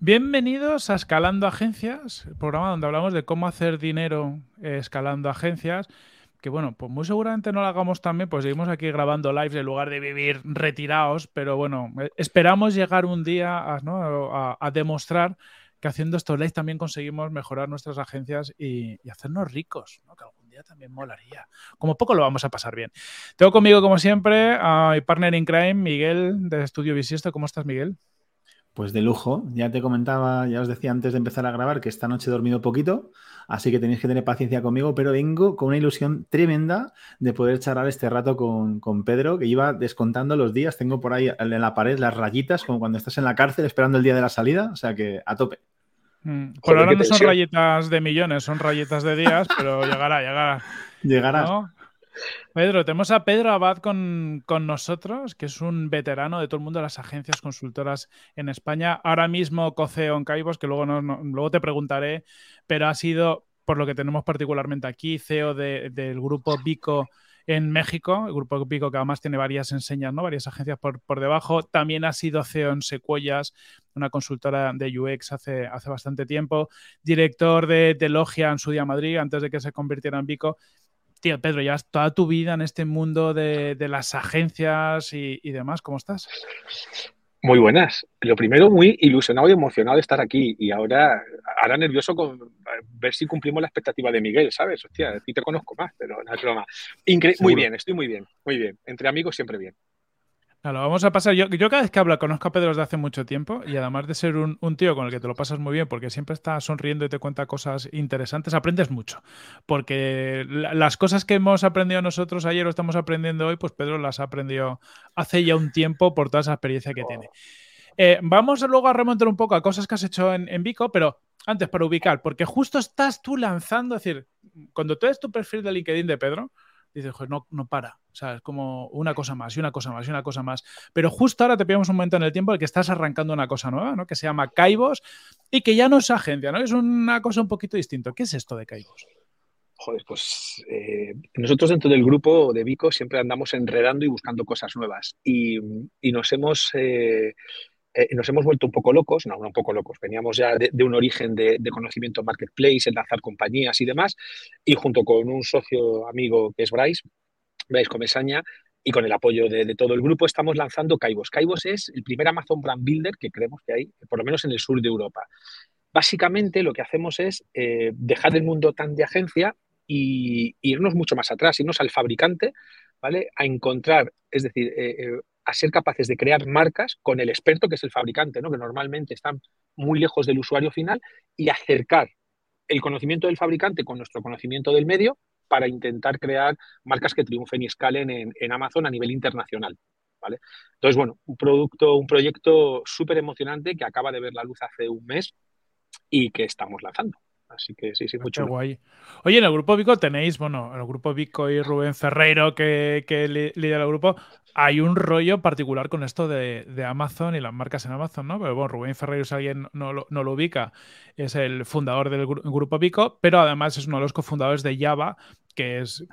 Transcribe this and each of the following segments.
Bienvenidos a Escalando Agencias, el programa donde hablamos de cómo hacer dinero eh, escalando agencias. Que bueno, pues muy seguramente no lo hagamos también, pues seguimos aquí grabando lives en lugar de vivir retirados, pero bueno, eh, esperamos llegar un día a, demostrar que haciendo estos lives también conseguimos mejorar nuestras agencias y, hacernos ricos, que algún día también molaría. Como poco lo vamos a pasar bien. Tengo conmigo, como siempre, a mi partner in crime, Miguel, de Estudio Bisiesto. ¿Cómo estás, Miguel? Pues de lujo. Ya te comentaba, ya os decía antes de empezar a grabar que esta noche he dormido poquito, así que tenéis que tener paciencia conmigo, pero vengo con una ilusión tremenda de poder charlar este rato con, Pedro, que iba descontando los días. Tengo por ahí en la pared las rayitas, como cuando estás en la cárcel esperando el día de la salida, o sea que a tope. Mm. Por ahora no son rayitas de millones, son rayitas de días, pero llegará, llegará. Llegará. Pedro, tenemos a Pedro Abad con, nosotros, que es un veterano de todo el mundo de las agencias consultoras en España. Ahora mismo coceo en Caibos, que luego, luego te preguntaré, pero ha sido, por lo que tenemos particularmente aquí, CEO del grupo Vico en México, el grupo Vico que además tiene varias enseñas, ¿no? varias agencias por, debajo. También ha sido CEO en Secuellas, una consultora de UX hace, hace bastante tiempo. Director de, de Logia en su día Madrid, antes de que se convirtiera en Vico tío, Pedro, ya toda tu vida en este mundo de, las agencias y, demás, ¿cómo estás? Muy buenas. Lo primero, muy ilusionado y emocionado de estar aquí. Y ahora, ahora nervioso con ver si cumplimos la expectativa de Miguel, ¿sabes? Hostia, a ti te conozco más, pero no es broma. muy bien, estoy muy bien, muy bien. Entre amigos siempre bien. Claro, vamos a pasar. Yo, cada vez que hablo conozco a Pedro desde hace mucho tiempo y además de ser un, tío con el que te lo pasas muy bien porque siempre está sonriendo y te cuenta cosas interesantes, aprendes mucho. Porque las cosas que hemos aprendido nosotros ayer o estamos aprendiendo hoy, pues Pedro las ha aprendido hace ya un tiempo por toda esa experiencia que tiene. Eh, vamos luego a remontar un poco a cosas que has hecho en, en Vico, pero antes para ubicar, porque justo estás tú lanzando, es decir, cuando tú ves tu perfil de LinkedIn de Pedro, dices, joder, no, no para. O sea, es como una cosa más y una cosa más y una cosa más. Pero justo ahora te pillamos un momento en el tiempo en el que estás arrancando una cosa nueva, ¿no? Que se llama Caibos y que ya no es agencia, ¿no? Es una cosa un poquito distinta. ¿Qué es esto de Caibos? Joder, pues eh, nosotros dentro del grupo de Vico siempre andamos enredando y buscando cosas nuevas. Y, nos hemos... Eh, eh, nos hemos vuelto un poco locos, no, un poco locos, veníamos ya de, un origen de, conocimiento marketplace, enlazar compañías y demás, y junto con un socio amigo que es Bryce, Bryce Comesaña, y con el apoyo de, todo el grupo estamos lanzando Caibos. Caibos es el primer Amazon Brand Builder que creemos que hay, por lo menos en el sur de Europa. Básicamente lo que hacemos es eh, dejar el mundo tan de agencia y, irnos mucho más atrás, irnos al fabricante, ¿vale? A encontrar, es decir, eh, a ser capaces de crear marcas con el experto que es el fabricante, ¿no? que normalmente están muy lejos del usuario final, y acercar el conocimiento del fabricante con nuestro conocimiento del medio para intentar crear marcas que triunfen y escalen en, Amazon a nivel internacional. ¿vale? Entonces, bueno, un producto, un proyecto súper emocionante que acaba de ver la luz hace un mes y que estamos lanzando. Así que sí, sí, mucho. guay. Oye, en el grupo Vico tenéis, bueno, en el grupo Vico y Rubén Ferreiro, que, que lidera el grupo, hay un rollo particular con esto de, Amazon y las marcas en Amazon, ¿no? Pero bueno, Rubén Ferreiro, si alguien no lo, no lo ubica, es el fundador del grupo Vico, pero además es uno de los cofundadores de Java, que es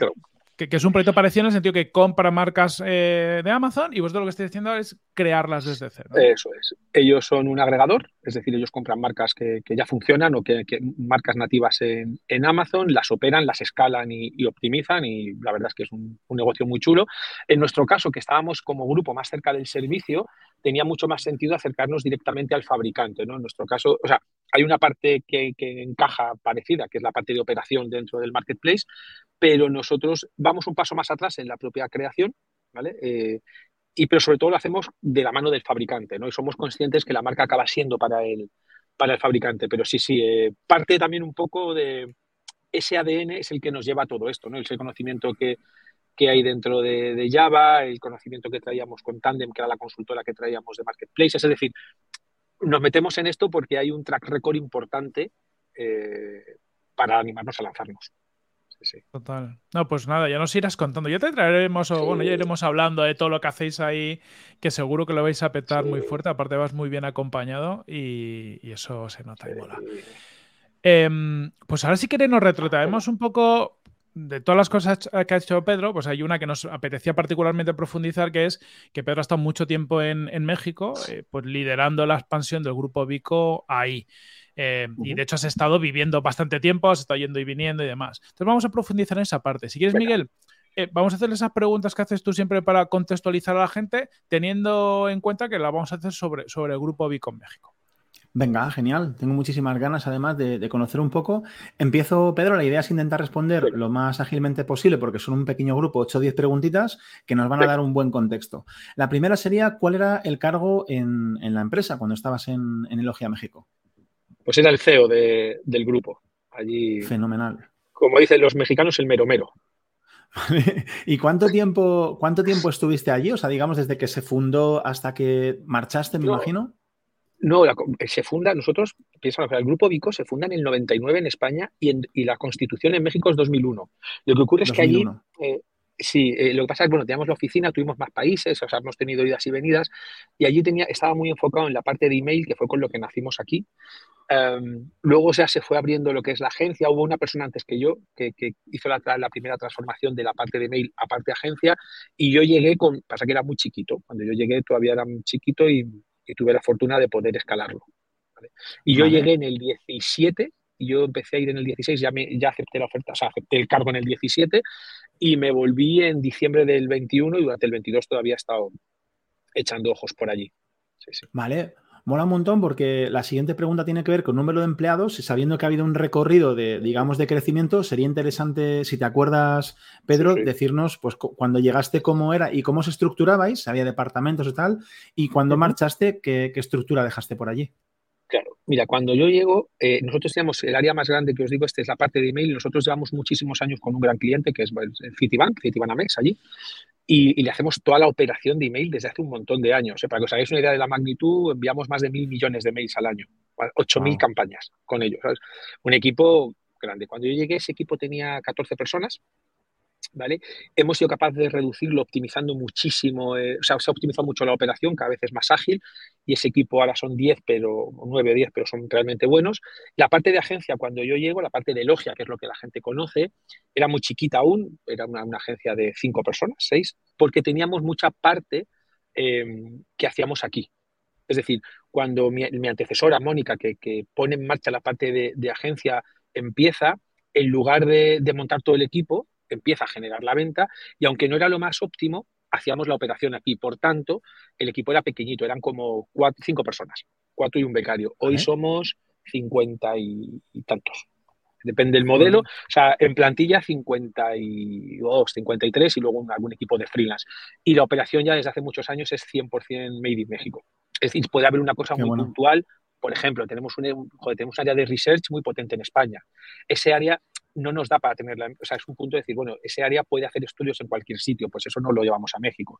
que, es un proyecto parecido en el sentido que compra marcas eh, de Amazon y vosotros lo que estáis haciendo es crearlas desde cero. Eso es. Ellos son un agregador, es decir, ellos compran marcas que, ya funcionan o que, marcas nativas en, Amazon, las operan, las escalan y, optimizan y la verdad es que es un, negocio muy chulo. En nuestro caso, que estábamos como grupo más cerca del servicio, tenía mucho más sentido acercarnos directamente al fabricante. ¿no? En nuestro caso, o sea, hay una parte que, encaja parecida, que es la parte de operación dentro del marketplace, pero nosotros vamos un paso más atrás en la propia creación, ¿vale? Eh, y pero sobre todo lo hacemos de la mano del fabricante, ¿no? Y somos conscientes que la marca acaba siendo para el, para el fabricante, pero sí, sí, eh, parte también un poco de ese ADN es el que nos lleva a todo esto, ¿no? Ese conocimiento que, hay dentro de, Java, el conocimiento que traíamos con Tandem, que era la consultora que traíamos de Marketplace, es decir, nos metemos en esto porque hay un track record importante eh, para animarnos a lanzarnos. Total. No, pues nada, ya nos irás contando. Ya te traeremos, o bueno, ya iremos hablando de todo lo que hacéis ahí, que seguro que lo vais a petar muy fuerte. Aparte, vas muy bien acompañado y, eso se nota y mola. Em, pues ahora si queréis nos retrotraemos un poco de todas las cosas que ha hecho Pedro, pues hay una que nos apetecía particularmente profundizar, que es que Pedro ha estado mucho tiempo en, México, eh, pues liderando la expansión del grupo Vico ahí. Eh, y de hecho has estado viviendo bastante tiempo, has estado yendo y viniendo y demás. Entonces vamos a profundizar en esa parte. Si quieres, Miguel, eh, vamos a hacer esas preguntas que haces tú siempre para contextualizar a la gente, teniendo en cuenta que la vamos a hacer sobre, sobre el grupo Vico en México. Venga, genial. Tengo muchísimas ganas, además, de, conocer un poco. Empiezo, Pedro. La idea es intentar responder lo más ágilmente posible, porque son un pequeño grupo, 8 o 10 preguntitas, que nos van a dar un buen contexto. La primera sería, ¿cuál era el cargo en, la empresa cuando estabas en, en Elogia México? Pues era el CEO del grupo. Allí. Fenomenal. Como dicen los mexicanos, el mero mero. ¿Y cuánto tiempo, cuánto tiempo estuviste allí? O sea, digamos, desde que se fundó hasta que marchaste, me imagino. No, se funda, nosotros, piensa, el Grupo Vico se funda en el 99 en España y, en, la Constitución en México es 2001. Lo que ocurre es que allí, eh, sí, eh, lo que pasa es que, bueno, teníamos la oficina, tuvimos más países, o sea, hemos tenido idas y venidas, y allí tenía, estaba muy enfocado en la parte de email, que fue con lo que nacimos aquí. Em, luego ya se fue abriendo lo que es la agencia. Hubo una persona antes que yo que, hizo la, la, primera transformación de la parte de mail a parte de agencia y yo llegué con, pasa que era muy chiquito, cuando yo llegué todavía era muy chiquito y y tuve la fortuna de poder escalarlo. Y yo llegué en el 17 y yo empecé a ir en el 16, ya, me, ya acepté la oferta, o sea, acepté el cargo en el 17 y me volví en diciembre del 21 y durante el 22 todavía he estado echando ojos por allí. Vale, Mola un montón porque la siguiente pregunta tiene que ver con número de empleados y sabiendo que ha habido un recorrido de, digamos, de crecimiento, sería interesante, si te acuerdas, Pedro, decirnos, pues, cuando llegaste cómo era y cómo se estructurabais, había departamentos y tal, y cuando marchaste, ¿qué, estructura dejaste por allí? Claro, mira, cuando yo llego, eh, nosotros teníamos el área más grande que os digo, esta es la parte de email. Nosotros llevamos muchísimos años con un gran cliente que es Citibank, Citibanamex allí y, le hacemos toda la operación de email desde hace un montón de años. para que os hagáis una idea de la magnitud, enviamos más de mil millones de mails al año, ocho mil campañas con ellos. Un equipo grande. Cuando yo llegué, ese equipo tenía 14 personas ¿vale? Hemos sido capaces de reducirlo optimizando muchísimo, eh, o sea, se ha optimizado mucho la operación, cada vez es más ágil y ese equipo ahora son 10, pero 9 o 10, pero son realmente buenos. La parte de agencia, cuando yo llego, la parte de Logia, que es lo que la gente conoce, era muy chiquita aún, era una, agencia de 5 personas, 6, porque teníamos mucha parte em, que hacíamos aquí. Es decir, cuando mi, antecesora, Mónica, que, pone en marcha la parte de, agencia, empieza, en lugar de montar todo el equipo, empieza a generar la venta y aunque no era lo más óptimo, hacíamos la operación aquí. Por tanto, el equipo era pequeñito, eran como cuatro, cinco personas, cuatro y un becario. Hoy somos cincuenta y, tantos. Depende del modelo. O sea, en plantilla 52, 53 y luego algún equipo de freelance. Y la operación ya desde hace muchos años es 100% Made in México. Es decir, puede haber una cosa muy puntual. Por ejemplo, tenemos un, tenemos un área de research muy potente en España. Ese área no nos da para tenerla. O sea, es un punto de decir, bueno, ese área puede hacer estudios en cualquier sitio, pues eso no lo llevamos a México.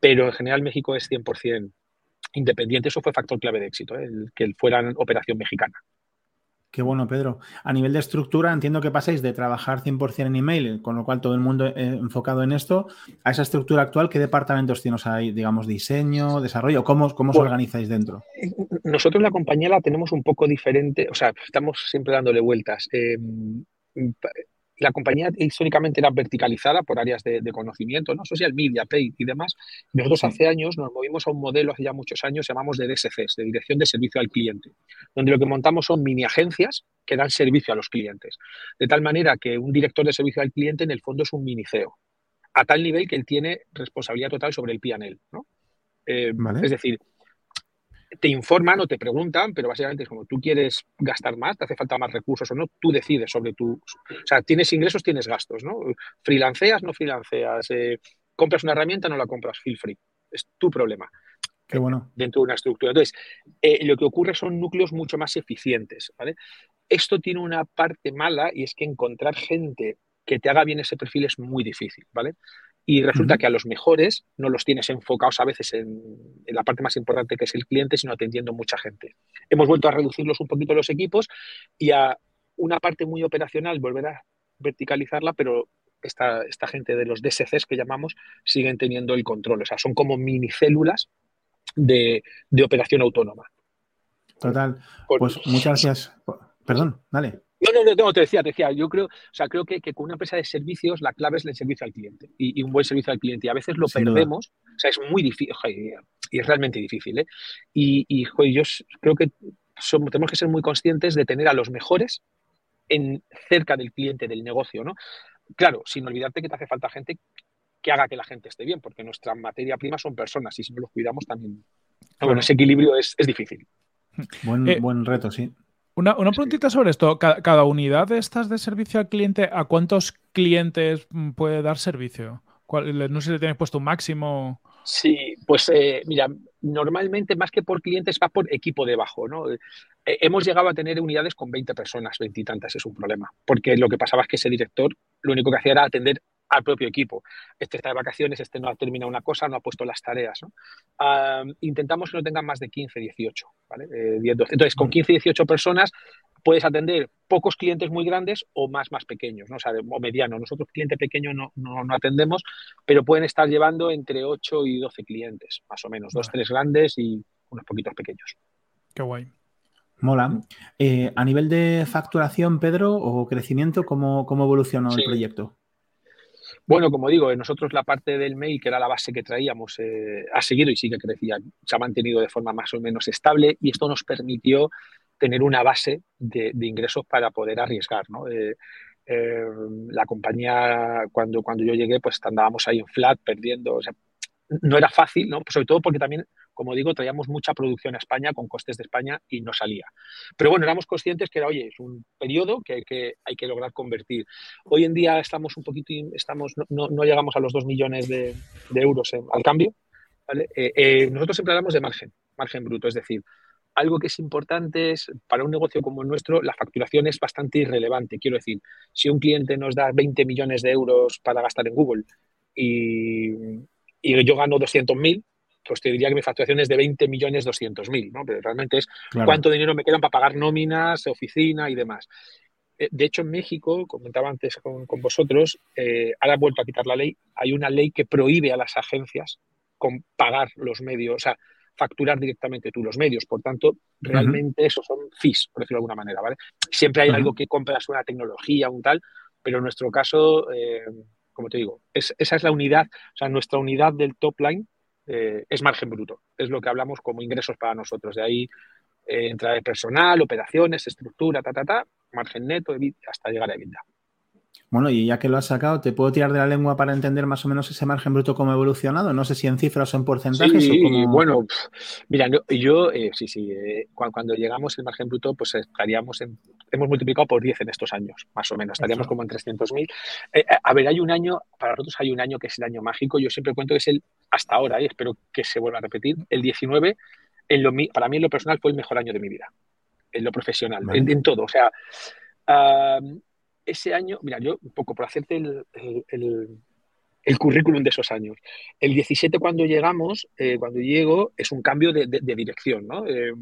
Pero en general México es 100% independiente. Eso fue factor clave de éxito, ¿eh? el, que fuera operación mexicana. Qué bueno, Pedro. A nivel de estructura, entiendo que pasáis de trabajar 100% en email, con lo cual todo el mundo eh, enfocado en esto, a esa estructura actual, ¿qué departamentos tienes ahí? Digamos, diseño, desarrollo, ¿cómo, cómo os organizáis dentro? Nosotros la compañía la tenemos un poco diferente, o sea, estamos siempre dándole vueltas. Eh, la compañía históricamente era verticalizada por áreas de, conocimiento, ¿no? social media, pay y demás. Nosotros hace años nos movimos a un modelo, hace ya muchos años, llamamos de DSCs, de Dirección de Servicio al Cliente, donde lo que montamos son mini agencias que dan servicio a los clientes. De tal manera que un director de servicio al cliente en el fondo es un mini CEO, a tal nivel que él tiene responsabilidad total sobre el PNL. ¿no? Eh, es decir, te informan o te preguntan, pero básicamente es como tú quieres gastar más, te hace falta más recursos o no, tú decides sobre tu... O sea, tienes ingresos, tienes gastos, ¿no? Freelanceas, no freelanceas, eh, compras una herramienta, no la compras, feel free. Es tu problema. Qué bueno. Dentro de una estructura. Entonces, eh, lo que ocurre son núcleos mucho más eficientes, ¿vale? Esto tiene una parte mala y es que encontrar gente que te haga bien ese perfil es muy difícil, ¿vale? Y resulta que a los mejores no los tienes enfocados a veces en, la parte más importante que es el cliente, sino atendiendo mucha gente. Hemos vuelto a reducirlos un poquito los equipos y a una parte muy operacional volver a verticalizarla, pero esta, esta gente de los DSCs que llamamos siguen teniendo el control. O sea, son como minicélulas de, de operación autónoma. Total. Pues muchas gracias. Perdón, dale. No, no, no, te decía, te decía, yo creo, o sea, creo que, con una empresa de servicios la clave es el servicio al cliente y, un buen servicio al cliente. Y a veces lo perdemos, o sea, es muy difícil, y es realmente difícil, ¿eh? Y, y yo creo que somos, tenemos que ser muy conscientes de tener a los mejores en, cerca del cliente, del negocio, ¿no? Claro, sin olvidarte que te hace falta gente que haga que la gente esté bien, porque nuestra materia prima son personas y si no los cuidamos también. Bueno, ese equilibrio es, difícil. Buen, eh, buen reto, sí. Una, una preguntita sobre esto. Cada, unidad de estas de servicio al cliente, ¿a cuántos clientes puede dar servicio? no sé si le tienes puesto un máximo. Sí, pues eh, mira, normalmente más que por clientes va por equipo debajo, ¿no? Eh, hemos llegado a tener unidades con 20 personas, 20 y tantas, es un problema, porque lo que pasaba es que ese director lo único que hacía era atender al propio equipo. Este está de vacaciones, este no ha terminado una cosa, no ha puesto las tareas. intentamos que no tengan más de 15, 18. ¿vale? Eh, Entonces, con 15, 18 personas puedes atender pocos clientes muy grandes o más, más pequeños, ¿no? o, sea, o medianos. Nosotros cliente pequeño no, no, atendemos, pero pueden estar llevando entre 8 y 12 clientes, más o menos. Dos, tres grandes y unos poquitos pequeños. Qué guay. Mola. Eh, a nivel de facturación, Pedro, o crecimiento, ¿cómo, cómo evolucionó el proyecto? Bueno, como digo, nosotros la parte del mail, que era la base que traíamos, eh, ha seguido y sigue crecía, se ha mantenido de forma más o menos estable y esto nos permitió tener una base de, ingresos para poder arriesgar. ¿no? Eh, eh, la compañía, cuando, cuando yo llegué, pues andábamos ahí en flat, perdiendo. No era fácil, ¿no? sobre todo porque también como digo, traíamos mucha producción a España con costes de España y no salía. Pero bueno, éramos conscientes que era, oye, es un periodo que, hay que lograr convertir. Hoy en día estamos un poquito, estamos, no, llegamos a los 2 millones de, euros al cambio. Eh, eh, nosotros siempre hablamos de margen, margen bruto, es decir, algo que es importante es, para un negocio como el nuestro, la facturación es bastante irrelevante. Quiero decir, si un cliente nos da 20 millones de euros para gastar en Google y, y yo gano 200.000, pues te diría que mi facturación es de 20 millones 200 mil, ¿no? Pero realmente es cuánto dinero me quedan para pagar nóminas, oficina y demás. Eh, de hecho, en México, comentaba antes con, vosotros, eh, ahora ha vuelto a quitar la ley, hay una ley que prohíbe a las agencias con pagar los medios, o sea, facturar directamente tú los medios. Por tanto, realmente eso son fees, por decirlo de alguna manera, ¿vale? Siempre hay algo que compras una tecnología, un tal, pero en nuestro caso, eh, como te digo, esa es la unidad, o sea, nuestra unidad del top line eh, es margen bruto. Es lo que hablamos como ingresos para nosotros. De ahí eh, entrada de personal, operaciones, estructura, ta, ta, ta, margen neto, hasta llegar a EBITDA. Bueno, y ya que lo has sacado, ¿te puedo tirar de la lengua para entender más o menos ese margen bruto cómo ha evolucionado? No sé si en cifras o en porcentajes. Sí, o como... bueno, mira, yo, eh, sí, sí, cuando, llegamos el margen bruto, pues estaríamos en, hemos multiplicado por 10 en estos años, más o menos, estaríamos como en 300.000. a ver, hay un año, para nosotros hay un año que es el año mágico, yo siempre cuento que es el hasta ahora, y espero que se vuelva a repetir, el 19, en lo, para mí en lo personal fue el mejor año de mi vida, en lo profesional, en, todo. O sea, ese año, mira, yo un poco por hacerte el, el, currículum de esos años. El 17 cuando llegamos, eh, cuando llego, es un cambio de, dirección, ¿no? Eh,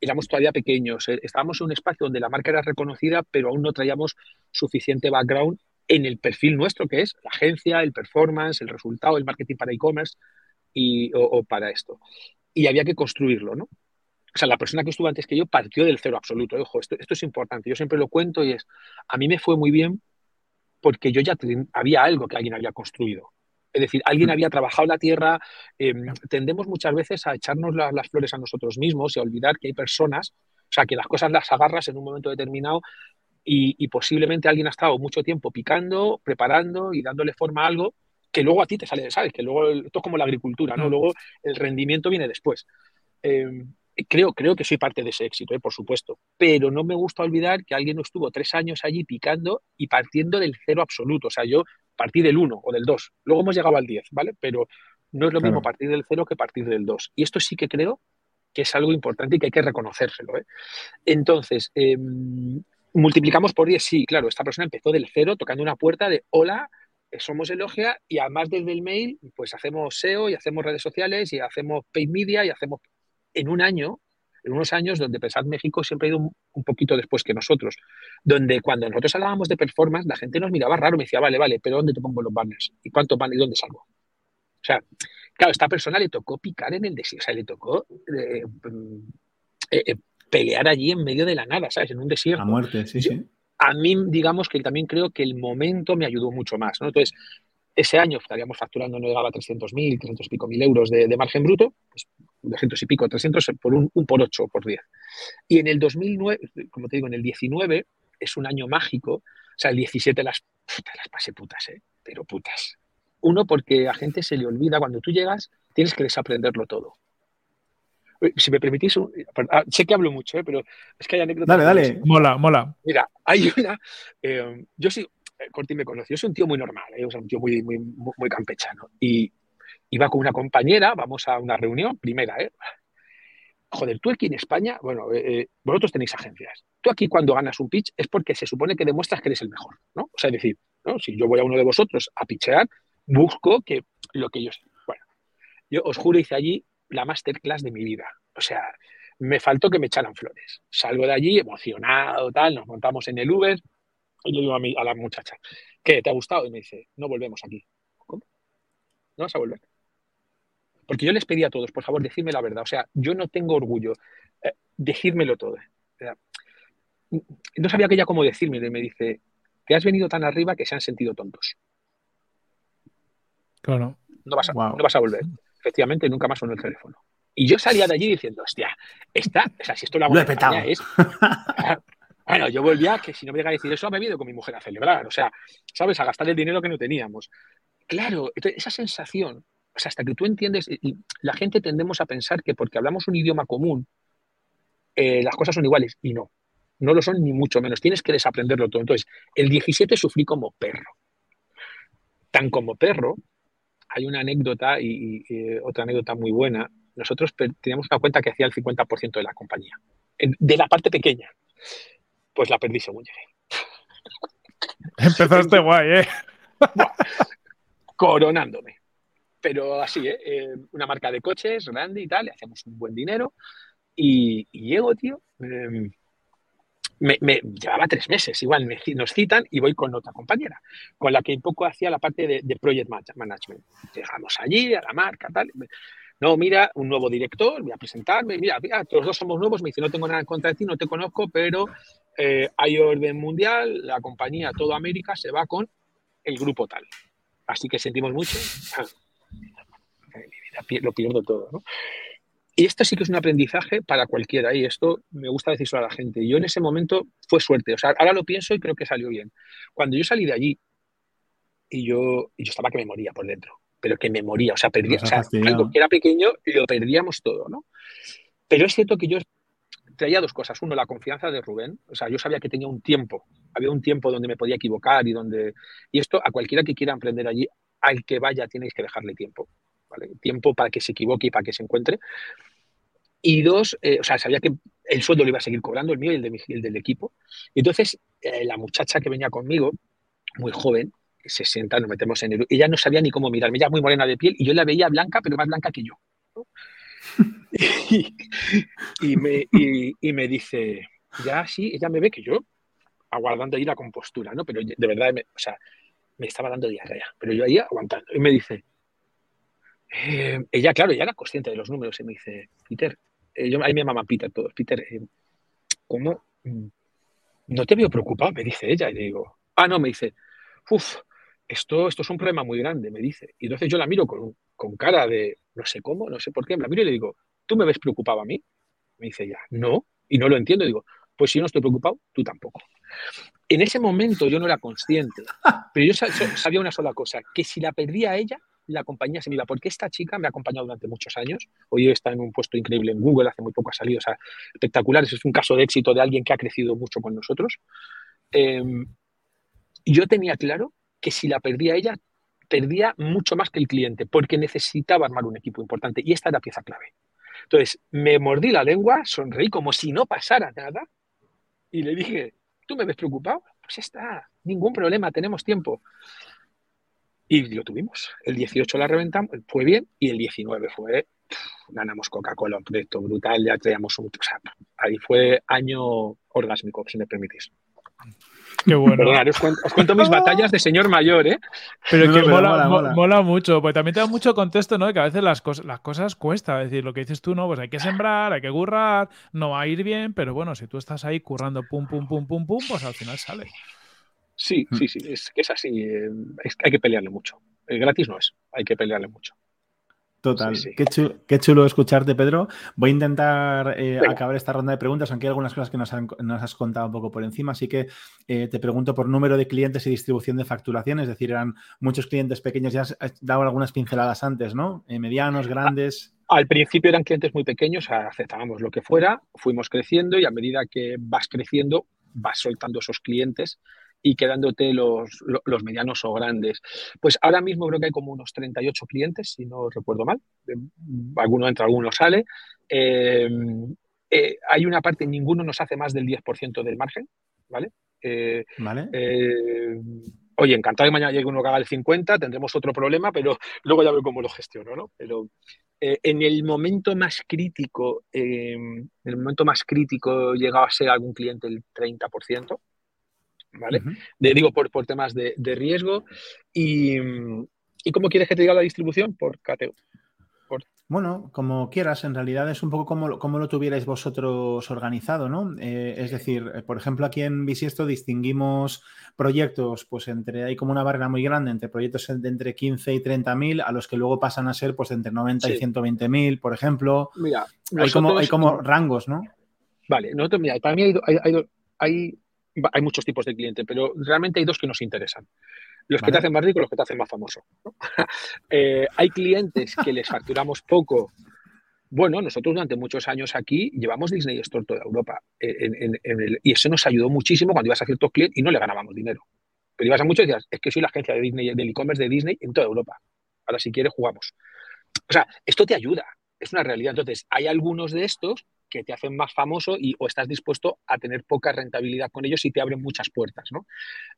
éramos todavía pequeños, eh, estábamos en un espacio donde la marca era reconocida, pero aún no traíamos suficiente background en el perfil nuestro, que es la agencia, el performance, el resultado, el marketing para e-commerce y, o, para esto. Y había que construirlo, ¿no? O sea, la persona que estuvo antes que yo partió del cero absoluto. Ojo, esto, esto es importante. Yo siempre lo cuento y es, a mí me fue muy bien porque yo ya había algo que alguien había construido. Es decir, alguien mm. había trabajado la tierra. Em, tendemos muchas veces a echarnos las flores a nosotros mismos y a olvidar que hay personas, o sea, que las cosas las agarras en un momento determinado y, posiblemente alguien ha estado mucho tiempo picando, preparando y dándole forma a algo que luego a ti te sale, ¿sabes? Que luego esto es como la agricultura, ¿no? Mm. Luego el rendimiento viene después. Em, creo, creo que soy parte de ese éxito, ¿eh? por supuesto, pero no me gusta olvidar que alguien estuvo tres años allí picando y partiendo del cero absoluto. O sea, yo partí del uno o del dos, luego hemos llegado al diez, ¿vale? Pero no es lo mismo partir del cero que partir del dos. Y esto sí que creo que es algo importante y que hay que reconocérselo. ¿eh? Entonces, eh, multiplicamos por 10, sí, claro, esta persona empezó del cero tocando una puerta de hola, eh, somos Elogia y además desde el mail, pues hacemos SEO y hacemos redes sociales y hacemos paid media y hacemos en un año, en unos años donde Pensad México siempre ha ido un, poquito después que nosotros, donde cuando nosotros hablábamos de performance, la gente nos miraba raro, me decía, vale, vale, pero ¿dónde te pongo los banners? ¿Y cuánto van y dónde salgo? O sea, claro, a esta persona le tocó picar en el desierto, o sea, le tocó eh, mm, eh, pelear allí en medio de la nada, ¿sabes? En un desierto. A muerte, sí, sí. a mí, digamos que también creo que el momento me ayudó mucho más. ¿no? Entonces, ese año estaríamos facturando, no llegaba a 300.000, 300 y pico mil euros de, margen bruto, pues 200 y pico, 300 por un, por 8 por 10. Y en el 2009, como te digo, en el 19 es un año mágico, o sea, el 17 las, las pasé putas, ¿eh? pero putas. Uno, porque a gente se le olvida cuando tú llegas, tienes que desaprenderlo todo. Si me permitís, ah, sé que hablo mucho, ¿eh? pero es que hay anécdotas. Dale, dale. Mola, mola. Mira, hay una. Eh, yo sí, eh, Corti me conoció, yo soy un tío muy normal, ¿eh? un tío muy, muy, muy campechano. Y iba con una compañera, vamos a una reunión, primera, ¿eh? Joder, tú aquí en España, bueno, vosotros tenéis agencias. Tú aquí cuando ganas un pitch es porque se supone que demuestras que eres el mejor, ¿no? O sea, es decir, si yo voy a uno de vosotros a pitchear, busco que lo que yo Bueno, yo os juro, hice allí la masterclass de mi vida. O sea, me faltó que me echaran flores. Salgo de allí emocionado, tal, nos montamos en el Uber y le digo a, mi, a la muchacha, ¿qué? ¿Te ha gustado? Y me dice, no volvemos aquí. ¿Cómo? ¿No vas a volver? Porque yo les pedí a todos, por favor, decirme la verdad. O sea, yo no tengo orgullo. Eh, decírmelo todo. no sabía que ella cómo decirme. Y me dice, que has venido tan arriba que se han sentido tontos. Claro. No vas a, no vas a volver. Efectivamente, nunca más sonó el teléfono. Y yo salía de allí diciendo, hostia, esta, o sea, si esto lo hago lo he petado. es. bueno, yo volvía que si no me llega a decir eso, me he ido con mi mujer a celebrar. O sea, ¿sabes? A gastar el dinero que no teníamos. Claro, esa sensación, o sea, hasta que tú entiendes, y la gente tendemos a pensar que porque hablamos un idioma común, eh, las cosas son iguales. Y no, no lo son ni mucho menos. Tienes que desaprenderlo todo. Entonces, el 17 sufrí como perro. Tan como perro hay una anécdota y, otra anécdota muy buena. Nosotros teníamos una cuenta que hacía el 50% de la compañía, de la parte pequeña. Pues la perdí según llegué. Empezaste guay, ¿eh? coronándome. Pero así, ¿eh? ¿eh? Una marca de coches grande y tal, le hacemos un buen dinero. Y, llego, tío. Em, me, llevaba tres meses, igual nos citan y voy con otra compañera, con la que un poco hacía la parte de, project management. Llegamos allí, a la marca, tal. No, mira, un nuevo director, voy a presentarme, mira, mira, los dos somos nuevos, me dice, no tengo nada contra ti, no te conozco, pero eh, hay orden mundial, la compañía toda América se va con el grupo tal. Así que sentimos mucho. Lo pierdo todo, ¿no? Y esto sí que es un aprendizaje para cualquiera y esto me gusta decirlo a la gente. Yo en ese momento fue suerte, o sea, ahora lo pienso y creo que salió bien. Cuando yo salí de allí y yo, yo estaba que me moría por dentro, pero que me moría, o sea, perdía, o sea, algo que era pequeño lo perdíamos todo, ¿no? Pero es cierto que yo traía dos cosas. Uno, la confianza de Rubén, o sea, yo sabía que tenía un tiempo, había un tiempo donde me podía equivocar y donde... Y esto a cualquiera que quiera emprender allí, al que vaya tenéis que dejarle tiempo. Tiempo para que se equivoque y para que se encuentre. Y dos, eh, o sea, sabía que el sueldo lo iba a seguir cobrando, el mío y el, de el del equipo. Y entonces, eh, la muchacha que venía conmigo, muy joven, se sienta, nos metemos en el... Ella no sabía ni cómo mirarme, ella muy morena de piel y yo la veía blanca, pero más blanca que yo. y, me, y, me dice, ya sí, ella me ve que yo, aguardando ahí la compostura, ¿no? Pero de verdad, o sea, me estaba dando diarrea, pero yo ahí aguantando. Y me dice, eh, ella, claro, ya era consciente de los números y me dice, Peter, eh, yo, ahí me llama Peter todos, Peter, eh, ¿cómo? No te veo preocupado, me dice ella. Y le digo, ah, no, me dice, uff, esto, esto es un problema muy grande, me dice. Y entonces yo la miro con, con cara de, no sé cómo, no sé por qué, la miro y le digo, ¿tú me ves preocupado a mí? Me dice ella, no, y no lo entiendo. digo, pues si yo no estoy preocupado, tú tampoco. En ese momento yo no era consciente, pero yo sabía una sola cosa, que si la perdía a ella, la compañía se me iba, porque esta chica me ha acompañado durante muchos años, hoy está en un puesto increíble en Google, hace muy poco ha salido, o sea, espectacular, es un caso de éxito de alguien que ha crecido mucho con nosotros. Em, yo tenía claro que si la perdía ella, perdía mucho más que el cliente, porque necesitaba armar un equipo importante y esta era pieza clave. Entonces, me mordí la lengua, sonreí como si no pasara nada y le dije, ¿tú me ves preocupado? Pues está, ningún problema, tenemos tiempo. Y lo tuvimos. El 18 la reventamos, fue bien, y el 19 fue, ganamos Coca-Cola, un proyecto brutal, ya traíamos un... O sea, ahí fue año orgásmico, si me permitís. Qué bueno. Os cuento, os cuento mis batallas de señor mayor, ¿eh? Pero No, que no, mola, mola, mo- mola. mola mucho, porque también te da mucho contexto, ¿no? De que a veces las, cosas las cosas cuesta. Es decir, lo que dices tú, ¿no? Pues hay que sembrar, hay que currar, no va a ir bien, pero bueno, si tú estás ahí currando pum, pum, pum, pum, pum, pues al final sale. Sí, Mm. sí, sí, es que es así. eh, es hay que pelearle mucho. El gratis no es, hay que pelearle mucho. Total. Sí, sí. Qué, chu- qué chulo escucharte, Pedro. Voy a intentar eh, acabar esta ronda de preguntas, aunque hay algunas cosas que nos, han- nos has contado un poco por encima. Así que eh, te pregunto por número de clientes y distribución de facturación. Es decir, eran muchos clientes pequeños. Ya has has dado algunas pinceladas antes, ¿no? Eh, medianos, grandes. Al principio eran clientes muy pequeños, aceptábamos lo que fuera, fuimos creciendo y a medida que vas creciendo, vas soltando esos clientes y quedándote los, lo- los medianos o grandes. Pues ahora mismo creo que hay como unos 38 clientes, si no recuerdo mal. Eh, Alguno entra, alguno sale. Eh, eh, hay una parte, ninguno nos hace más del 10% del margen, ¿vale? Eh, ¿Vale? eh, oye, encantado que mañana llegue uno que haga el 50, tendremos otro problema, pero luego ya veo cómo lo gestiono, ¿no? Pero eh, en el momento más crítico, eh, en el momento más crítico llegaba a ser algún cliente el 30%, ¿vale? De- digo, por, por temas de, de riesgo. Y, ¿Y cómo quieres que te diga la distribución? Por cateo. Bueno, como quieras, en realidad es un poco como, lo- como lo tuvierais vosotros organizado, ¿no? Eh, es decir, eh, por ejemplo, aquí en Bisiesto distinguimos proyectos, pues entre, hay como una barrera muy grande entre proyectos de entre 15 y 30 mil, a los que luego pasan a ser pues entre 90 y Sí. 120 mil, por ejemplo. Mira, Hay como, hay como rangos, ¿no? Vale, nosotros, mira, para mí hay, hay, hay hay- muchos tipos de cliente, pero realmente hay dos que nos interesan. Los que te hacen más rico y los que te hacen más famoso. ¿no? Eh, hay clientes que les facturamos poco. Bueno, nosotros durante muchos años aquí llevamos Disney Store toda Europa en- en- en el- y eso nos ayudó muchísimo cuando ibas a ciertos clientes y no le ganábamos dinero. Pero ibas a muchos y decías, es que soy la agencia de Disney, del e-commerce de Disney en toda Europa. Ahora si quieres jugamos. O sea, esto te ayuda, es una realidad. Entonces, hay algunos de estos que te hacen más famoso y o estás dispuesto a tener poca rentabilidad con ellos y te abren muchas puertas, ¿no?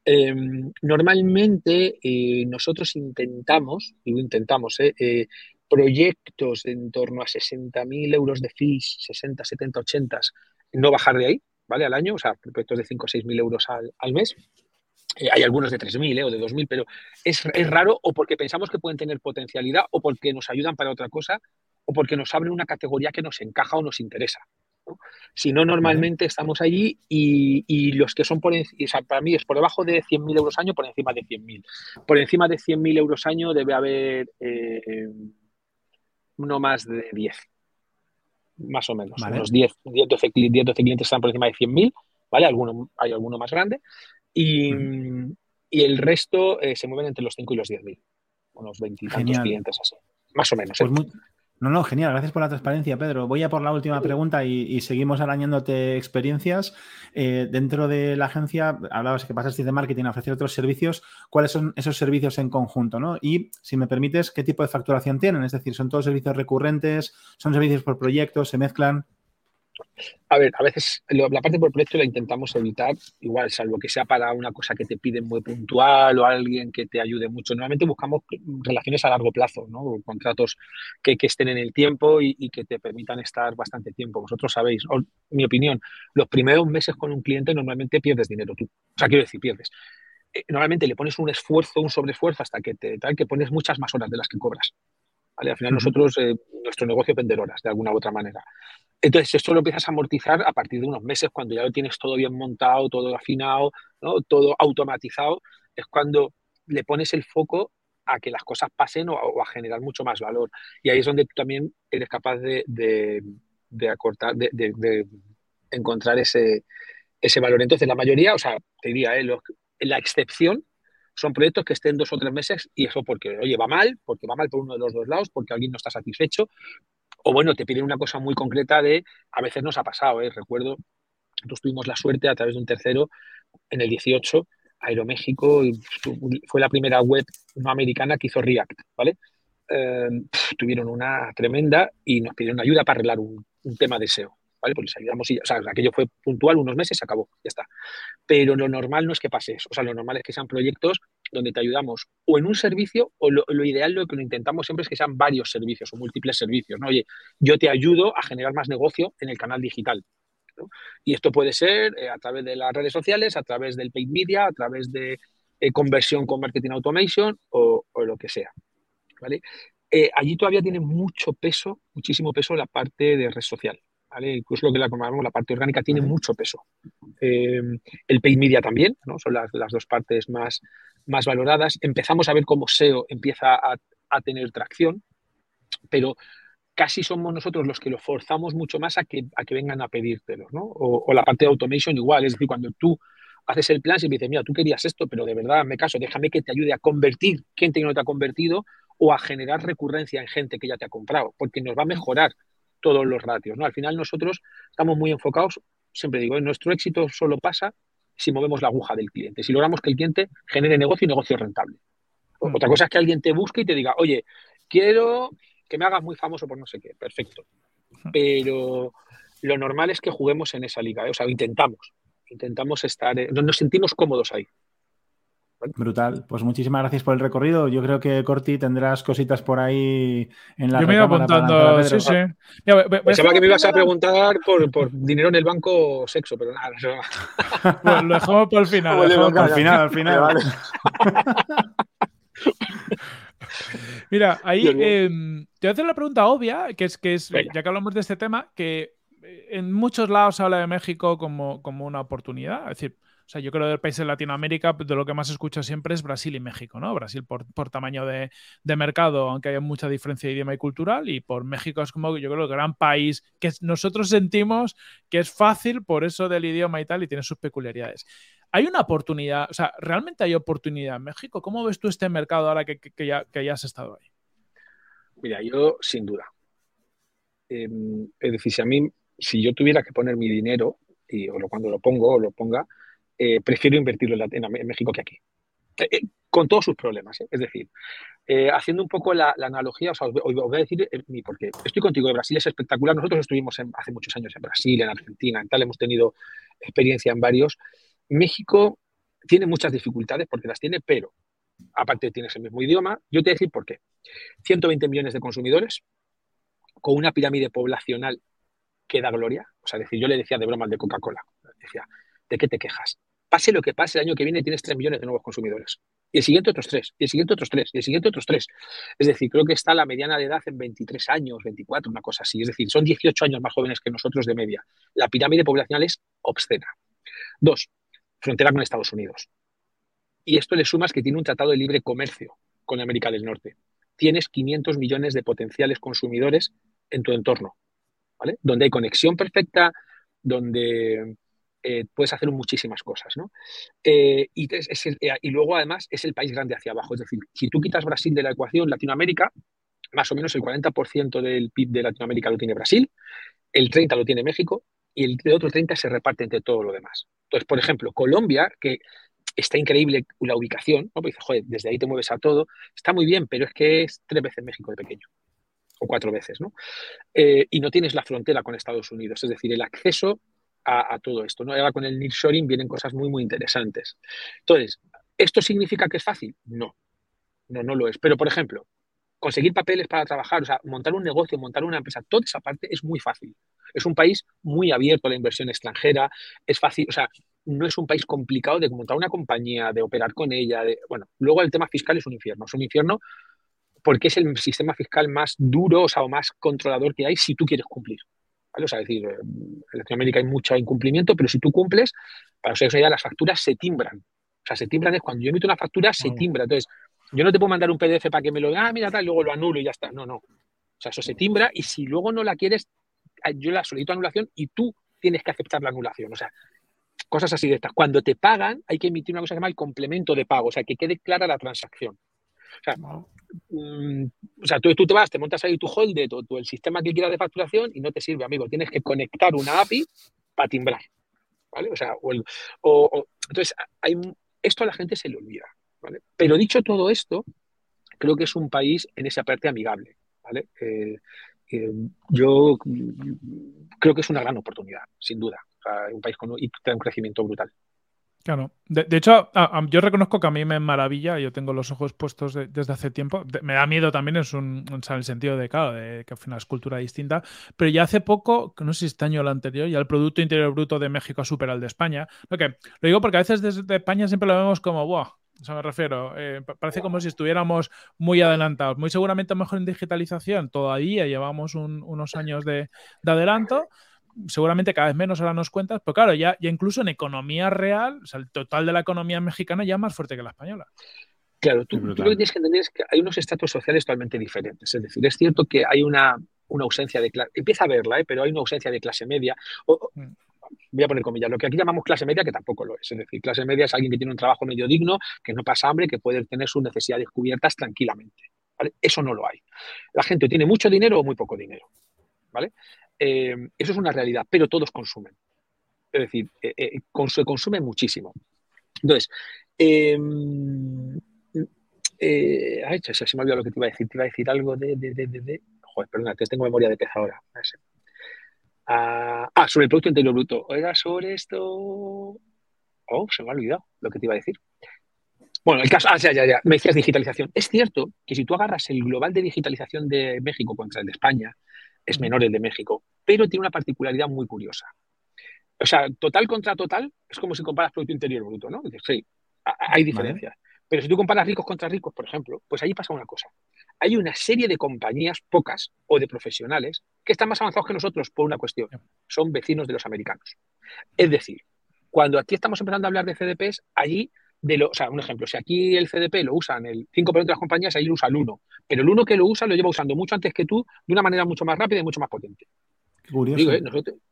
Eh, normalmente eh, nosotros intentamos, digo intentamos, eh, eh, proyectos de en torno a 60.000 euros de fees, 60, 70, 80, no bajar de ahí, ¿vale? Al año, o sea, proyectos de 5 o 6.000 euros al, al mes. Hay algunos de 3.000 eh, o de 2.000, pero es, es raro o porque pensamos que pueden tener potencialidad o porque nos ayudan para otra cosa o porque nos abren una categoría que nos encaja o nos interesa. ¿no? Si no, normalmente estamos allí y, y los que son por encima, o sea, para mí es por debajo de 100.000 euros año, por encima de 100.000. Por encima de 100.000 euros año debe haber eh, no más de 10, más o menos. Vale. Unos 10, 10, 12, cli- 10, 12 clientes están por encima de 100.000, ¿vale? Alguno, hay alguno más grande. Y, y el resto eh, se mueven entre los 5 y los 10.000. Unos 20 y tantos Genial. clientes así. Más o menos. ¿eh? Pues muy- No, no, genial. Gracias por la transparencia, Pedro. Voy a por la última pregunta y, y seguimos arañándote experiencias. Eh, dentro de la agencia, hablabas que pasaste de marketing a ofrecer otros servicios. ¿Cuáles son esos servicios en conjunto? ¿no? Y, si me permites, ¿qué tipo de facturación tienen? Es decir, ¿son todos servicios recurrentes? ¿Son servicios por proyectos? ¿Se mezclan? A ver, a veces la parte por proyecto la intentamos evitar, igual, salvo que sea para una cosa que te piden muy puntual o alguien que te ayude mucho. Normalmente buscamos relaciones a largo plazo, ¿no? Contratos que, estén en el tiempo y, que te permitan estar bastante tiempo. Vosotros sabéis, mi opinión, los primeros meses con un cliente normalmente pierdes dinero tú. O sea, quiero decir, pierdes. Eh, Normalmente le pones un esfuerzo, un sobreesfuerzo hasta que te tal, que pones muchas más horas de las que cobras. ¿Vale? Al final nosotros, eh, nuestro negocio es vender horas de alguna u otra manera. Entonces, esto lo empiezas a amortizar a partir de unos meses, cuando ya lo tienes todo bien montado, todo afinado, ¿no? todo automatizado, es cuando le pones el foco a que las cosas pasen o, o a generar mucho más valor. Y ahí es donde tú también eres capaz de, de- de acortar, de, de- de encontrar ese, ese valor. Entonces, la mayoría, o sea, te diría, ¿eh? Los- la excepción son proyectos que estén dos o tres meses y eso porque, oye, va mal, porque va mal por uno de los dos lados, porque alguien no está satisfecho, o bueno, te piden una cosa muy concreta de, a veces nos ha pasado, ¿eh? recuerdo, nosotros tuvimos la suerte a través de un tercero en el 18, Aeroméxico, y fue la primera web no americana que hizo React, ¿vale? Eh, tuvieron una tremenda y nos pidieron ayuda para arreglar un, un tema de SEO, ¿vale? Pues les ayudamos y, o sea, aquello fue puntual, unos meses, se acabó, ya está. Pero lo normal no es que pase o sea, lo normal es que sean proyectos donde te ayudamos o en un servicio o lo, lo ideal, lo que lo intentamos siempre es que sean varios servicios o múltiples servicios, ¿no? Oye, yo te ayudo a generar más negocio en el canal digital. Y esto puede ser eh, a través de las redes sociales, a través del paid media, a través de eh, conversión con marketing automation o, lo que sea. ¿vale? Eh, allí todavía tiene mucho peso, muchísimo peso la parte de red social. ¿Vale? Incluso lo que la llamamos la parte orgánica tiene mucho peso. el paid media también, ¿no? son las, las, dos partes más, más valoradas. Empezamos a ver cómo SEO empieza a, a tener tracción, pero casi somos nosotros los que lo forzamos mucho más a que, a que vengan a pedírtelo, ¿no? O, la parte de automation igual, es decir, cuando tú haces el plan, y me dices, mira, tú querías esto, pero de verdad, me caso, déjame que te ayude a convertir gente que no te ha convertido o a generar recurrencia en gente que ya te ha comprado, porque nos va a mejorar todos los ratios, ¿no? Al final nosotros estamos muy enfocados, siempre digo, nuestro éxito solo pasa si movemos la aguja del cliente, si logramos que el cliente genere negocio y negocio rentable. Mm. Otra cosa es que alguien te busque y te diga, oye, quiero que me hagas muy famoso por no sé qué, perfecto. Pero lo normal es que juguemos en esa liga, ¿eh? o sea, intentamos, intentamos estar, eh, nos sentimos cómodos ahí. Brutal. Pues muchísimas gracias por el recorrido. Yo creo que Corti tendrás cositas por ahí en la Yo me iba apuntando, sí, sí. Pensaba que me ibas a preguntar por, por, dinero en el banco o sexo, pero nada, eso... lo dejamos por el final. al final, al final. Mira, ahí em, te voy a hacer la pregunta obvia, que es que es, ya que hablamos de este tema, que en muchos lados se habla de México como, como una oportunidad. Es decir, o sea, yo creo que del país de Latinoamérica, de lo que más escucho siempre es Brasil y México, ¿no? Brasil por, tamaño de, de, mercado, aunque haya mucha diferencia de idioma y cultural, y por México es como, yo creo, el gran país que nosotros sentimos que es fácil por eso del idioma y tal, y tiene sus peculiaridades. ¿Hay una oportunidad? O sea, ¿realmente hay oportunidad en México? ¿Cómo ves tú este mercado ahora que, ya, has estado ahí? Mira, yo sin duda. Em, es decir, si a mí, si yo tuviera que poner mi dinero, y, cuando lo pongo o lo ponga, eh, prefiero invertirlo en, México que aquí. Eh, eh, con todos sus problemas. Es decir, haciendo un poco la, analogía, os, voy a decir mi porqué. Estoy contigo, Brasil es espectacular. Nosotros estuvimos hace muchos años en Brasil, en Argentina, en tal, hemos tenido experiencia en varios. México tiene muchas dificultades porque las tiene, pero aparte tienes el mismo idioma. Yo te voy a decir por qué. 120 millones de consumidores con una pirámide poblacional que da gloria. O sea, decir, yo le decía de broma de Coca-Cola. Decía, ¿de qué te quejas? Pase lo que pase, el año que viene tienes 3 millones de nuevos consumidores. Y el siguiente otros 3, y el siguiente otros 3, y el siguiente otros 3. Es decir, creo que está la mediana de edad en 23 años, 24, una cosa así. Es decir, son 18 años más jóvenes que nosotros de media. La pirámide poblacional es obscena. Dos, frontera con Estados Unidos. Y esto le sumas que tiene un tratado de libre comercio con América del Norte. Tienes 500 millones de potenciales consumidores en tu entorno, ¿vale? Donde hay conexión perfecta, donde eh, puedes hacer muchísimas cosas, ¿no? Eh, y, y, luego, además, es el país grande hacia abajo. Es decir, si tú quitas Brasil de la ecuación, Latinoamérica, más o menos el 40% del PIB de Latinoamérica lo tiene Brasil, el 30% lo tiene México y el otro 30% se reparte entre todo lo demás. Entonces, por ejemplo, Colombia, que está increíble la ubicación, ¿no? Joder, desde ahí te mueves a todo, está muy bien, pero es que es tres veces México de pequeño, o cuatro veces, ¿no? Eh, y no tienes la frontera con Estados Unidos, es decir, el acceso a, todo esto, ¿no? Ahora con el nearshoring vienen cosas muy, muy interesantes. Entonces, ¿esto significa que es fácil? No, no, no lo es. Pero, por ejemplo, conseguir papeles para trabajar, o sea, montar un negocio, montar una empresa, toda esa parte es muy fácil. Es un país muy abierto a la inversión extranjera, es fácil, o sea, no es un país complicado de montar una compañía, de operar con ella, bueno, luego el tema fiscal es un infierno, es un infierno porque es el sistema fiscal más duro, o sea, o más controlador que hay si tú quieres cumplir. O sea, es decir, en Latinoamérica hay mucho incumplimiento, pero si tú cumples, para que os idea, las facturas se timbran. O sea, se timbran es cuando yo emito una factura, se timbra. Entonces, yo no te puedo mandar un PDF para que me lo ah, mira tal, y luego lo anulo y ya está. No, no. O sea, eso se timbra y si luego no la quieres, ah, yo la solicito anulación y tú tienes que aceptar la anulación. O sea, cosas así de estas. Cuando te pagan, hay que emitir una cosa que se llama el complemento de pago, o sea, que quede clara la transacción. O sea, mm, o sea tú, tú, te vas, te montas ahí tu hold tu, el sistema que quieras de facturación y no te sirve, amigo. Tienes que conectar una API para timbrar. ¿Vale? O sea, o, entonces, hay, esto a la gente se le olvida. Pero dicho todo esto, creo que es un país en esa parte amigable. ¿vale? Eh, eh, yo creo que es una gran oportunidad, sin duda. un país con un, un crecimiento brutal. Claro. De, hecho, yo reconozco que a mí me maravilla, yo tengo los ojos puestos desde hace tiempo. me da miedo también, es un, en el sentido de, claro, de que al final es cultura distinta. Pero ya hace poco, no sé si este año o el anterior, ya el Producto Interior Bruto de México ha superado el de España. Lo, digo porque a veces desde España siempre lo vemos como, ¡buah! O me refiero, eh, parece como si estuviéramos muy adelantados. Muy seguramente mejor en digitalización, todavía llevamos unos años de, de adelanto seguramente cada vez menos ahora nos cuentas, pero claro, ya, ya incluso en economía real, o sea, el total de la economía mexicana ya es más fuerte que la española. Claro, tú, lo que tienes que entender es que hay unos estatus sociales totalmente diferentes. Es decir, es cierto que hay una, una ausencia de clase, empieza a verla, ¿eh? pero hay una ausencia de clase media. Mm. voy a poner comillas, lo que aquí llamamos clase media, que tampoco lo es. Es decir, clase media es alguien que tiene un trabajo medio digno, que no pasa hambre, que puede tener sus necesidades cubiertas tranquilamente. Eso no lo hay. La gente tiene mucho dinero o muy poco dinero. ¿vale? Eh, eso es una realidad, pero todos consumen. Es decir, eh, eh, se consume muchísimo. Entonces, em, ay, se me olvidó lo que te iba a decir. Te iba a decir algo de joder, perdona, te tengo memoria de pez ahora. Ah, ah, sobre el Producto Interior Bruto. Era sobre esto. Oh, se me ha olvidado lo que te iba a decir. Bueno, el caso. Ah, ya, ya, ya. Me decías digitalización. Es cierto que si tú agarras el global de digitalización de México contra el de España, es menor el de México, pero tiene una particularidad muy curiosa. O sea, total contra total es como si comparas Producto Interior Bruto, ¿no? Dices, sí, hay diferencias. Pero si tú comparas ricos contra ricos, por ejemplo, pues ahí pasa una cosa. Hay una serie de compañías, pocas, o de profesionales, que están más avanzados que nosotros por una cuestión. Son vecinos de los americanos. Es decir, cuando aquí estamos empezando a hablar de CDPs, allí de lo, o sea, un ejemplo, si aquí el CDP lo usan el 5% de las compañías, ahí lo usa el 1, pero el 1 que lo usa lo lleva usando mucho antes que tú, de una manera mucho más rápida y mucho más potente. curioso. ¿eh?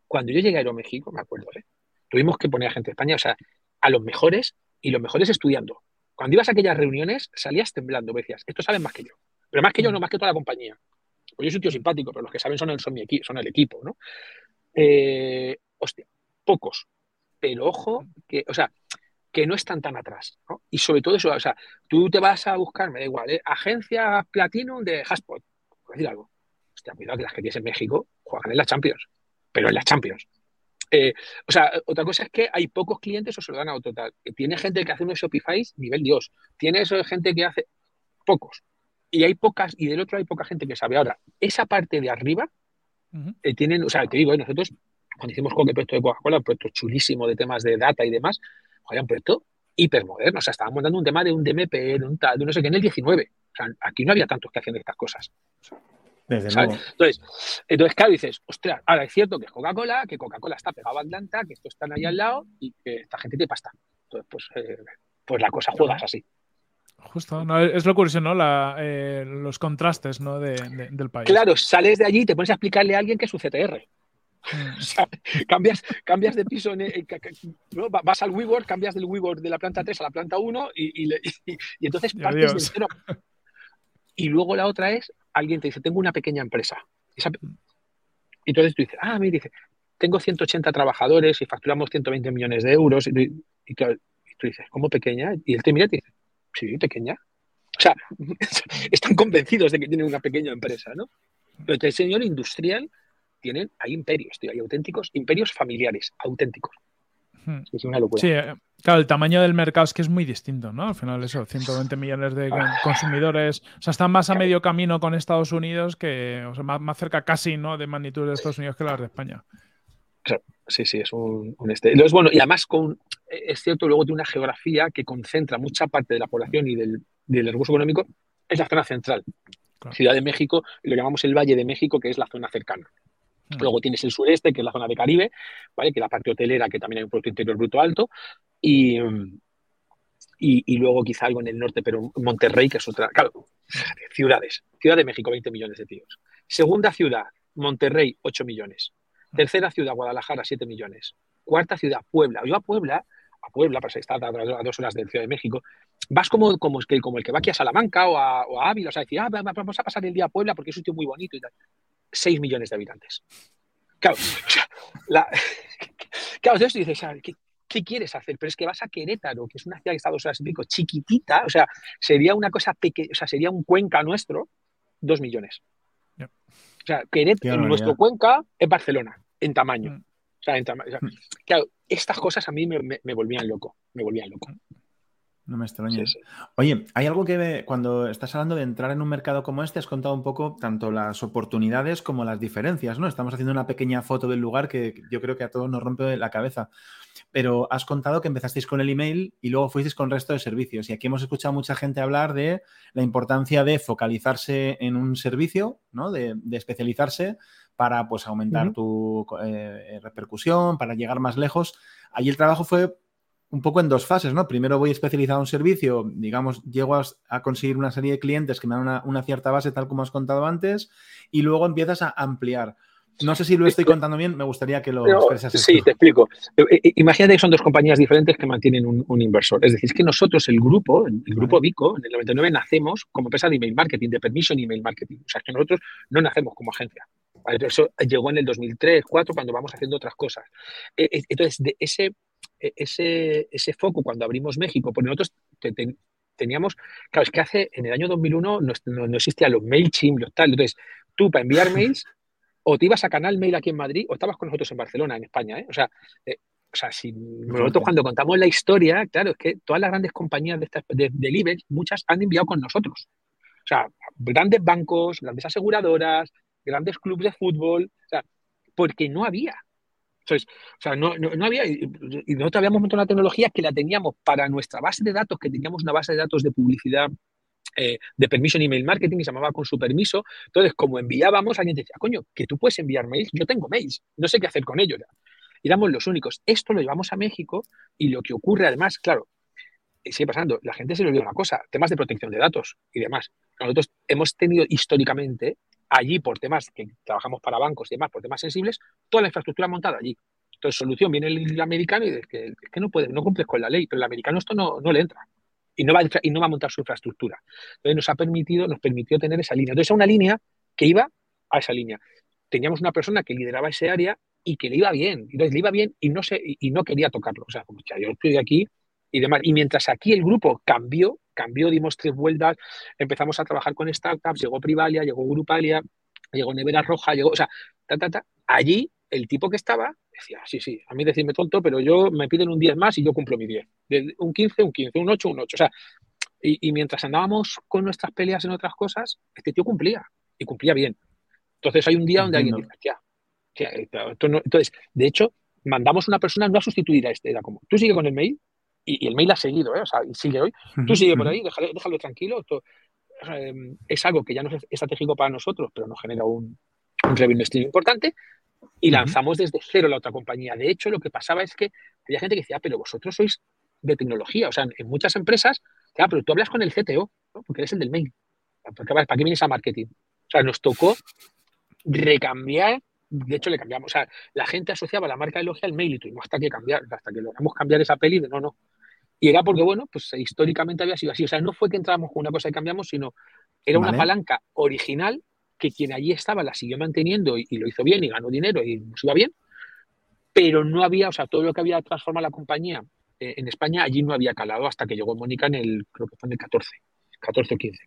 cuando yo llegué a Aeroméxico, me acuerdo, ¿eh? tuvimos que poner a gente de España, o sea, a los mejores y los mejores estudiando. Cuando ibas a aquellas reuniones, salías temblando, decías, estos saben más que yo. Pero más que yo, no más que toda la compañía. Pues yo soy un tío simpático, pero los que saben son el, son mi son el equipo, ¿no? Eh, hostia, pocos. Pero ojo, que, o sea, que no están tan atrás. ¿no? Y sobre todo eso, o sea, tú te vas a buscar, me da igual, ¿eh? agencia Platinum de Haspot, por decir algo. Hostia, cuidado que las que tienes en México juegan en las Champions, pero en las Champions. Eh, o sea, otra cosa es que hay pocos clientes o se lo dan a otro tal. Tiene gente que hace unos Shopify nivel Dios. Tiene eso de gente que hace pocos. Y hay pocas, y del otro hay poca gente que sabe. Ahora, esa parte de arriba eh, tienen, o sea, te digo, nosotros cuando hicimos con el proyecto de Coca-Cola, un proyecto chulísimo de temas de data y demás, joder, un proyecto hipermoderno. O sea, estábamos dando un tema de un DMP, de un tal, de no sé qué, en el 19. O sea, aquí no había tantos que hacían estas cosas. Entonces, entonces, claro, dices, ostras, ahora es cierto que es Coca-Cola, que Coca-Cola está pegado a Atlanta, que estos están ahí al lado y que esta gente tiene pasta. Entonces, pues, eh, pues la cosa juegas así. Justo, es lo curioso, ¿no? Eh, los contrastes ¿no? del país. Claro, sales de allí y te pones a explicarle a alguien que es su CTR. cambias, cambias de piso, vas al WeWork, cambias del WeWork de la planta 3 a la planta 1 y, entonces partes del cero. Y luego la otra es, alguien te dice, tengo una pequeña empresa. Y entonces tú dices, ah, me dice, tengo 180 trabajadores y facturamos 120 millones de euros. Y, tú dices, ¿cómo pequeña? Y él te mira y te dice, sí, pequeña. O sea, están convencidos de que tienen una pequeña empresa, ¿no? Pero el señor industrial tienen, hay imperios, hay auténticos imperios familiares, auténticos. Hmm. Es una locura. Sí, eh, claro, el tamaño del mercado es que es muy distinto, ¿no? Al final eso, 120 millones de consumidores, o sea, están más a medio camino con Estados Unidos que, o sea, más, cerca casi, ¿no? De magnitud de Estados Unidos que las de España. Sí, sí, es un, este. Entonces, bueno, y además con, es cierto, luego de una geografía que concentra mucha parte de la población y del, del recurso económico, es la zona central. Ciudad de México, lo llamamos el Valle de México, que es la zona cercana. Mm. Luego tienes el sureste, que es la zona de Caribe, ¿vale? que es la parte hotelera, que también hay un Producto Interior Bruto alto. Y, y, luego quizá algo en el norte, pero Monterrey, que es otra. Claro, ciudades. Ciudad de México, 20 millones de tíos. Segunda ciudad, Monterrey, 8 millones. Tercera ciudad, Guadalajara, 7 millones. Cuarta ciudad, Puebla. Yo a Puebla, a Puebla, para estar a, dos horas de Ciudad de México, vas como, como, el que, como el que va aquí a Salamanca o a, o a Ávila, o sea, decir, ah, vamos a pasar el día a Puebla porque es un sitio muy bonito y tal. 6 millones de habitantes. Claro, o sea, la, claro entonces dices, ¿qué, ¿qué, quieres hacer? Pero es que vas a Querétaro, que es una ciudad que está dos horas y pico, chiquitita, o sea, sería una cosa pequeña, o sea, sería un Cuenca nuestro, 2 millones. O sea, Querétaro, nuestro Cuenca es Barcelona, en tamaño. Mm. O mm. claro, estas cosas a mí me, volvían loco, me volvían loco. No me extraña. Oye, hay algo que cuando estás hablando de entrar en un mercado como este, has contado un poco tanto las oportunidades como las diferencias, ¿no? Estamos haciendo una pequeña foto del lugar que yo creo que a todos nos rompe la cabeza. Pero has contado que empezasteis con el email y luego fuisteis con el resto de servicios. Y aquí hemos escuchado mucha gente hablar de la importancia de focalizarse en un servicio, ¿no? De, especializarse para pues aumentar tu eh, repercusión, para llegar más lejos. Allí el trabajo fue un poco en dos fases, ¿no? Primero voy especializado en un servicio, digamos, llego a, conseguir una serie de clientes que me dan una, cierta base, tal como has contado antes, y luego empiezas a ampliar. No sé si lo estoy contando bien, me gustaría que lo expresases. Sí, te explico. Imagínate que son dos compañías diferentes que mantienen un, inversor. Es decir, que nosotros, el grupo, el grupo Vico, en el 99 nacemos como empresa de email marketing, de permission email marketing. O sea, que nosotros no nacemos como agencia. Eso llegó en el 2003, 2004, cuando vamos haciendo otras cosas. Eh, entonces, de ese e, ese, ese foco cuando abrimos México, porque nosotros teníamos, claro, es que hace, en el año 2001 no, no, existían los MailChimp, los tal, entonces tú para enviar mails o te ibas a Canal Mail aquí en Madrid o estabas con nosotros en Barcelona, en España, ¿eh? O sea, eh, o sea, si nosotros cuando contamos la historia, claro, es que todas las grandes compañías de, de, del IBEX, muchas han enviado con nosotros. O sea, grandes bancos, grandes aseguradoras, grandes clubes de fútbol, o sea, porque no había. Entonces, o sea, no, no, había, y nosotros habíamos montado una tecnología que la teníamos para nuestra base de datos, que teníamos una base de datos de publicidad eh, de permiso en email marketing y se llamaba con su permiso. Entonces, como enviábamos, alguien decía, coño, que tú puedes enviar mails, yo tengo mails, no sé qué hacer con ellos. Éramos los únicos. Esto lo llevamos a México y lo que ocurre además, claro, sigue pasando, la gente se le olvida una cosa, temas de protección de datos y demás. Nosotros hemos tenido históricamente allí por temas que trabajamos para bancos y demás, por temas sensibles, toda la infraestructura montada allí. Entonces, solución, viene el, americano y dice que, es que no puede, no cumples con la ley, pero el americano esto no, no le entra y no, va a, y no va a montar su infraestructura. Entonces, nos ha permitido, nos permitió tener esa línea. Entonces, una línea que iba a esa línea. Teníamos una persona que lideraba ese área y que le iba bien. Entonces, le iba bien y no, se, y no quería tocarlo. O sea, como ya yo estoy aquí y demás. Y mientras aquí el grupo cambió, cambió, dimos tres vueltas, empezamos a trabajar con startups, llegó Privalia, llegó Grupalia, llegó Nevera Roja, llegó, o sea, ta, ta, ta. allí el tipo que estaba decía, sí, sí, a mí decirme tonto, pero yo me piden un 10 más y yo cumplo mi 10. un 15, un 15, un 8, un 8. O sea, y, mientras andábamos con nuestras peleas en otras cosas, este tío cumplía y cumplía bien. Entonces hay un día donde alguien dice, ya, entonces, de hecho, mandamos una persona no a sustituir a este, era como, tú sigue con el mail, y, el mail ha seguido, ¿eh? o sea, sigue hoy. Tú sigue por ahí, déjalo, tranquilo. Em, es algo que ya no es estratégico para nosotros, pero nos genera un, un revenue stream importante. Y lanzamos desde cero la otra compañía. De hecho, lo que pasaba es que había gente que decía, ah, pero vosotros sois de tecnología. O sea, en muchas empresas, ah, pero tú hablas con el CTO, porque eres el del mail. ¿Para qué vienes a marketing? O sea, nos tocó recambiar de hecho le cambiamos, o sea, la gente asociaba la marca de Logia al mail y tuvimos hasta que cambiar, hasta que logramos cambiar esa peli de no, no, y era porque, bueno, pues históricamente había sido así. O sea, no fue que entramos con una cosa y cambiamos, sino era una palanca original que quien allí estaba la siguió manteniendo y, lo hizo bien y ganó dinero y nos iba bien, pero no había, o sea, todo lo que había transformado la compañía eh, en España allí no había calado hasta que llegó Mónica en el, creo que fue en el 14, 14 o 15.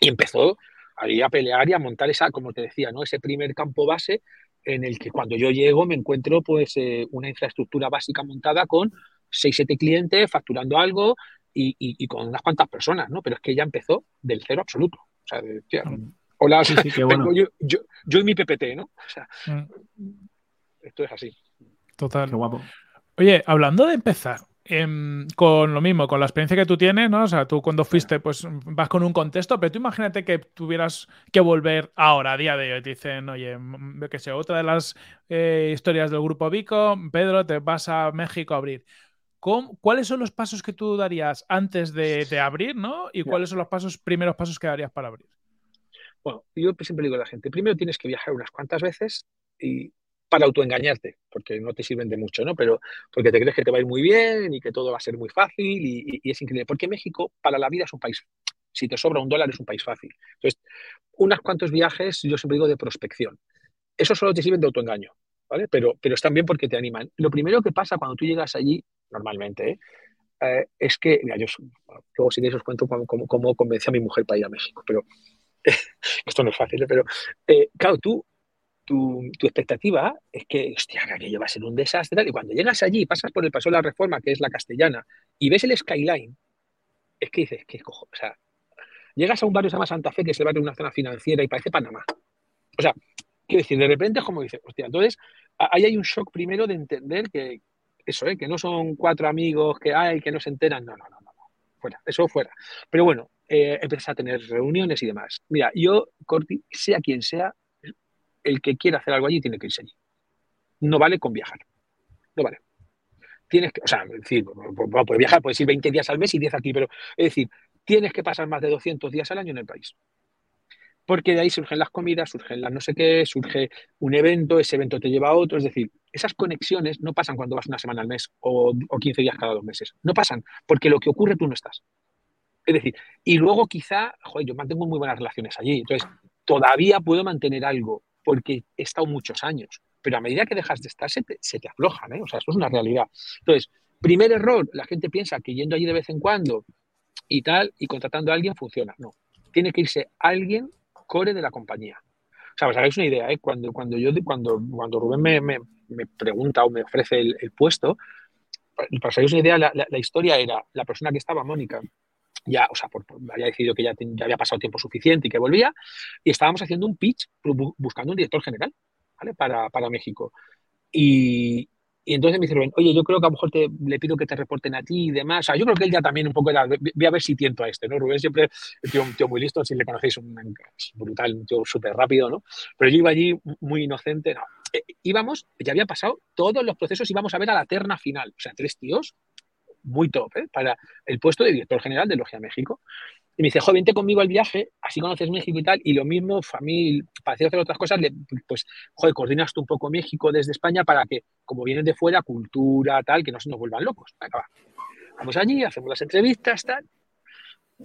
Y empezó ahí a pelear y a montar esa, como te decía, ¿no? Ese primer campo base en el que cuando yo llego me encuentro pues eh, una infraestructura básica montada con 6, 7 clientes facturando algo y, con unas cuantas personas, ¿no? Pero es que ya empezó del cero absoluto. O sea, hola, yo, yo, y mi PPT, ¿no? O sea, mm. esto es así. Total. Qué guapo. Oye, hablando de empezar, em, con lo mismo, con la experiencia que tú tienes, ¿no? O sea, tú cuando fuiste, pues vas con un contexto, pero tú imagínate que tuvieras que volver ahora, a día de hoy. Te dicen, oye, que sé, otra de las eh, historias del grupo Vico, Pedro, te vas a México a abrir. ¿Cuáles son los pasos que tú darías antes de, abrir, ¿no? Y cuáles son los pasos, primeros pasos que darías para abrir. Bueno, yo siempre digo a la gente, primero tienes que viajar unas cuantas veces y para autoengañarte, porque no te sirven de mucho, ¿no? Pero porque te crees que te va a ir muy bien y que todo va a ser muy fácil y, es increíble. Porque México, para la vida, es un país, si te sobra un dólar, es un país fácil. Entonces, unos cuantos viajes, yo siempre digo, de prospección. Eso solo te sirve de autoengaño, ¿vale? Pero, pero están bien porque te animan. Lo primero que pasa cuando tú llegas allí normalmente, ¿eh? Eh, es que, mira, yo luego si queréis os cuento cómo, cómo, convencí a mi mujer para ir a México, pero esto no es fácil, ¿eh? pero claro, tú tu, expectativa es que, hostia, que aquello va a ser un desastre. Y cuando llegas allí, pasas por el paso de la Reforma, que es la castellana, y ves el skyline, es que dices, ¿qué cojo? O sea, llegas a un barrio que se llama Santa Fe, que es el barrio de una zona financiera y parece Panamá. O sea, quiero decir, de repente es como dices, hostia, entonces ahí hay un shock primero de entender que eso, ¿eh? que no son cuatro amigos que hay, que no se enteran, no, no, no, no, fuera, eso fuera. Pero bueno, eh, empiezas a tener reuniones y demás. Mira, yo, Corti, sea quien sea, el que quiera hacer algo allí tiene que irse allí. No vale con viajar. No vale. Tienes que, o sea, decir, puedes viajar, puedes ir 20 días al mes y 10 aquí, pero es decir, tienes que pasar más de 200 días al año en el país. Porque de ahí surgen las comidas, surgen las no sé qué, surge un evento, ese evento te lleva a otro. Es decir, esas conexiones no pasan cuando vas una semana al mes o, o 15 días cada dos meses. No pasan, porque lo que ocurre tú no estás. Es decir, y luego quizá, joder, yo mantengo muy buenas relaciones allí, entonces todavía puedo mantener algo, porque he estado muchos años, pero a medida que dejas de estar se te, aflojan, ¿eh? o sea, eso es una realidad. Entonces, primer error, la gente piensa que yendo allí de vez en cuando y tal, y contratando a alguien funciona. No, tiene que irse alguien core de la compañía. O sea, os hagáis una idea, ¿eh? cuando, cuando, yo, cuando, cuando Rubén me, me, me pregunta o me ofrece el, puesto, para os hagáis una idea, la, la, historia era la persona que estaba, Mónica, ya, o sea, había decidido que ya, ya, había pasado tiempo suficiente y que volvía, y estábamos haciendo un pitch buscando un director general, ¿vale? Para, para México. Y, y, entonces me dice Rubén, oye, yo creo que a lo mejor te, le pido que te reporten a ti y demás. O sea, yo creo que él ya también un poco era, voy a ver si tiento a este, ¿no? Rubén siempre es un tío muy listo, si le conocéis, un, brutal, un tío súper rápido, ¿no? Pero yo iba allí muy inocente, no. Eh, íbamos, ya había pasado todos los procesos, íbamos a ver a la terna final. O sea, tres tíos muy top ¿eh? para el puesto de director general de Logia México. Y me dice, joven, vente conmigo al viaje, así conoces México y tal. Y lo mismo, familia, para hacer otras cosas, pues, joder, coordinas tú un poco México desde España para que, como vienen de fuera, cultura, tal, que no se nos vuelvan locos. Vamos allí, hacemos las entrevistas, tal.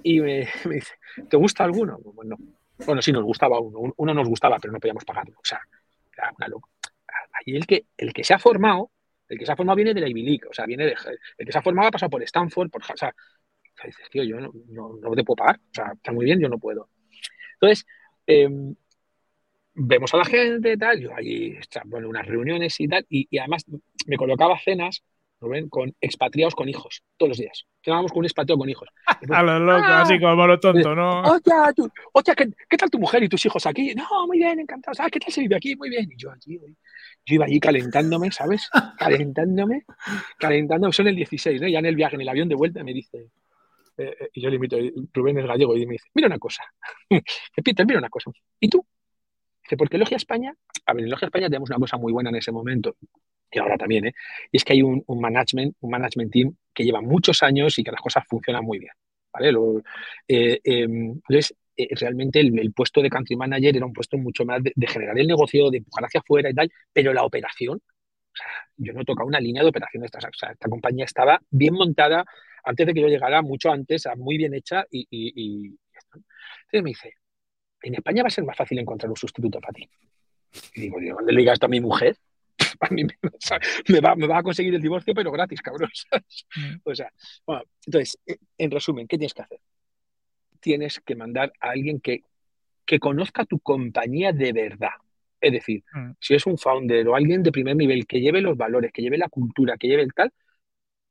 Y me, dice, ¿te gusta alguno? Bueno, bueno, sí, nos gustaba uno. Uno nos gustaba, pero no podíamos pagarlo. O sea, era una loca. Ahí el que, el que se ha formado el que se ha formado viene de la Ivy League, o sea, viene de. El que se ha formado ha pasado por Stanford, por. O sea, dices, tío, yo no, no, te puedo pagar. O sea, está muy bien, yo no puedo. Entonces, em, vemos a la gente, tal, yo allí, bueno, unas reuniones y tal, y, y además me colocaba cenas Rubén, con expatriados con hijos, todos los días. Quedábamos con un expatriado con hijos. a lo loco, ¡Ah! así como lo tonto, ¿no? Hostia, ¿qué, tal tu mujer y tus hijos aquí? No, muy bien, encantados. Ah, ¿qué tal se vive aquí? Muy bien. Y yo allí, yo iba allí calentándome, ¿sabes? Calentándome, calentándome. Son el 16, ¿no? Ya en el viaje, en el avión de vuelta, me dice, eh, eh, y yo le invito, Rubén es gallego, y me dice, mira una cosa. Peter, mira una cosa. ¿Y tú? Dice, porque Logia España, a ver, en Logia España tenemos una cosa muy buena en ese momento, y ahora también, ¿eh? y es que hay un, management, un management team que lleva muchos años y que las cosas funcionan muy bien. ¿vale? Eh, em, entonces, realmente el, puesto de country manager era un puesto mucho más de, generar el negocio, de empujar hacia afuera y tal, pero la operación, o sea, yo no he tocado una línea de operación de esta, o sea, esta compañía estaba bien montada antes de que yo llegara, mucho antes, muy bien hecha y, y, Entonces me dice, en España va a ser más fácil encontrar un sustituto para ti. Y digo, ¿dónde le digas esto a mi mujer? a mí me, va, a conseguir el divorcio, pero gratis, cabrón. Mm. O sea, bueno, entonces, eh, en resumen, ¿qué tienes que hacer? Tienes que mandar a alguien que, que conozca tu compañía de verdad. Es decir, mm. si es un founder o alguien de primer nivel que lleve los valores, que lleve la cultura, que lleve el tal,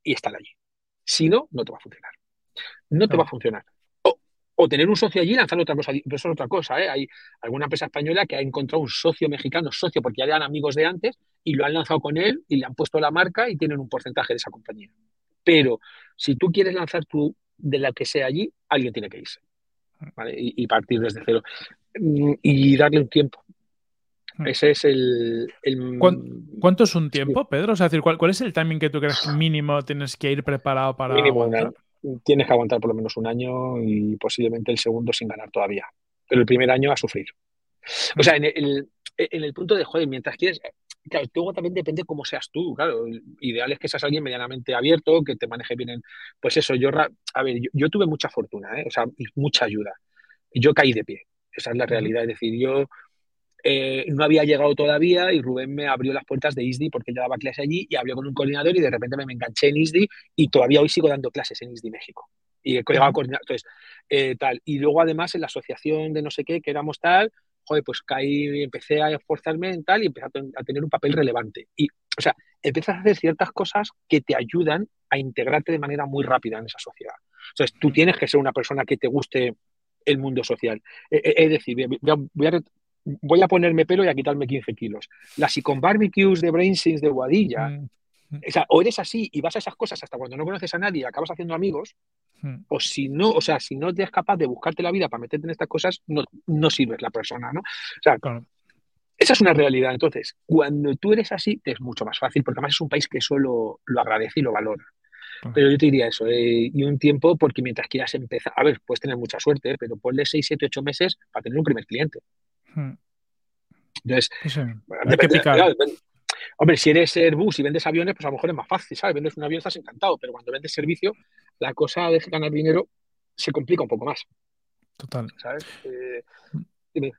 y estar allí. Si no, no te va a funcionar. No te va a funcionar o tener un socio allí y lanzar otra cosa. Pero eso es otra cosa. ¿eh? Hay alguna empresa española que ha encontrado un socio mexicano, socio porque ya eran amigos de antes, y lo han lanzado con él y le han puesto la marca y tienen un porcentaje de esa compañía. Pero si tú quieres lanzar tú de la que sea allí, alguien tiene que irse. Y, partir desde cero. Mm, y darle un tiempo. Hmm. Ese es el. ¿Cuánto es un tiempo, Pedro? O sea, decir, ¿cuál, es el timing que tú crees mínimo tienes que ir preparado para mínimo tienes que aguantar por lo menos un año y posiblemente el segundo sin ganar todavía. Pero el primer año a sufrir. O sea, en el, en el punto de, joder, mientras quieres, claro, luego también depende cómo seas tú, claro, ideal es que seas alguien medianamente abierto, que te maneje bien en, pues eso, yo, a ver, yo, tuve mucha fortuna, ¿eh? o sea, mucha ayuda. Yo caí de pie, esa es la realidad, es decir, yo eh, no había llegado todavía y Rubén me abrió las puertas de ISDI porque yo daba clase allí y hablé con un coordinador y de repente me, enganché en ISDI y todavía hoy sigo dando clases en ISDI México. Y he llegado a coordinar, entonces, eh, tal. Y luego además en la asociación de no sé qué, que éramos tal, joder, pues caí, empecé a esforzarme en tal y empecé a, tener un papel relevante. Y, o sea, empiezas a hacer ciertas cosas que te ayudan a integrarte de manera muy rápida en esa sociedad. Entonces, tú tienes que ser una persona que te guste el mundo social. E, e, es decir, voy a, ponerme pelo y a quitarme 15 kilos. Las con barbecues de Brainsins de Guadilla, mm, mm. o, sea, o eres así y vas a esas cosas hasta cuando no conoces a nadie y acabas haciendo amigos, mm. o si no, o sea, si no eres capaz de buscarte la vida para meterte en estas cosas, no, no sirves la persona, ¿no? O sea, esa es una realidad. Entonces, cuando tú eres así, te es mucho más fácil, porque además es un país que solo lo agradece y lo valora. Pero yo te diría eso, eh, y un tiempo, porque mientras quieras empezar, a ver, puedes tener mucha suerte, eh, pero ponle 6, 7, 8 meses para tener un primer cliente. Hmm. Entonces, hombre, si eres Airbus y vendes aviones, pues a lo mejor es más fácil, ¿sabes? Vendes un avión, estás encantado, pero cuando vendes servicio, la cosa de ganar dinero se complica un poco más. Total. ¿Sabes? Eh, dime.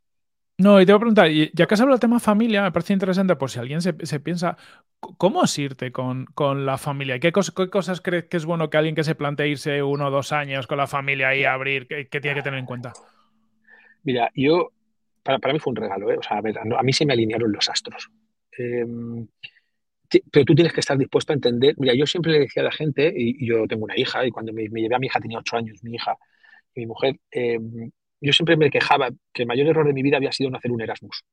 No, y te voy a preguntar, ya que has hablado del tema familia, me parece interesante por si alguien se, piensa, ¿cómo es irte con, la familia? ¿Qué, ¿Qué, cosas crees que es bueno que alguien que se plantee irse uno o dos años con la familia y abrir, que, tiene que tener en cuenta? Mira, yo, para, mí fue un regalo, ¿eh? o sea, a, mí se me alinearon los astros. Em, pero tú tienes que estar dispuesto a entender. Mira, yo siempre le decía a la gente, y, yo tengo una hija, y cuando me, llevé a mi hija tenía ocho años, mi hija y mi mujer, em, yo siempre me quejaba que el mayor error de mi vida había sido no hacer un Erasmus.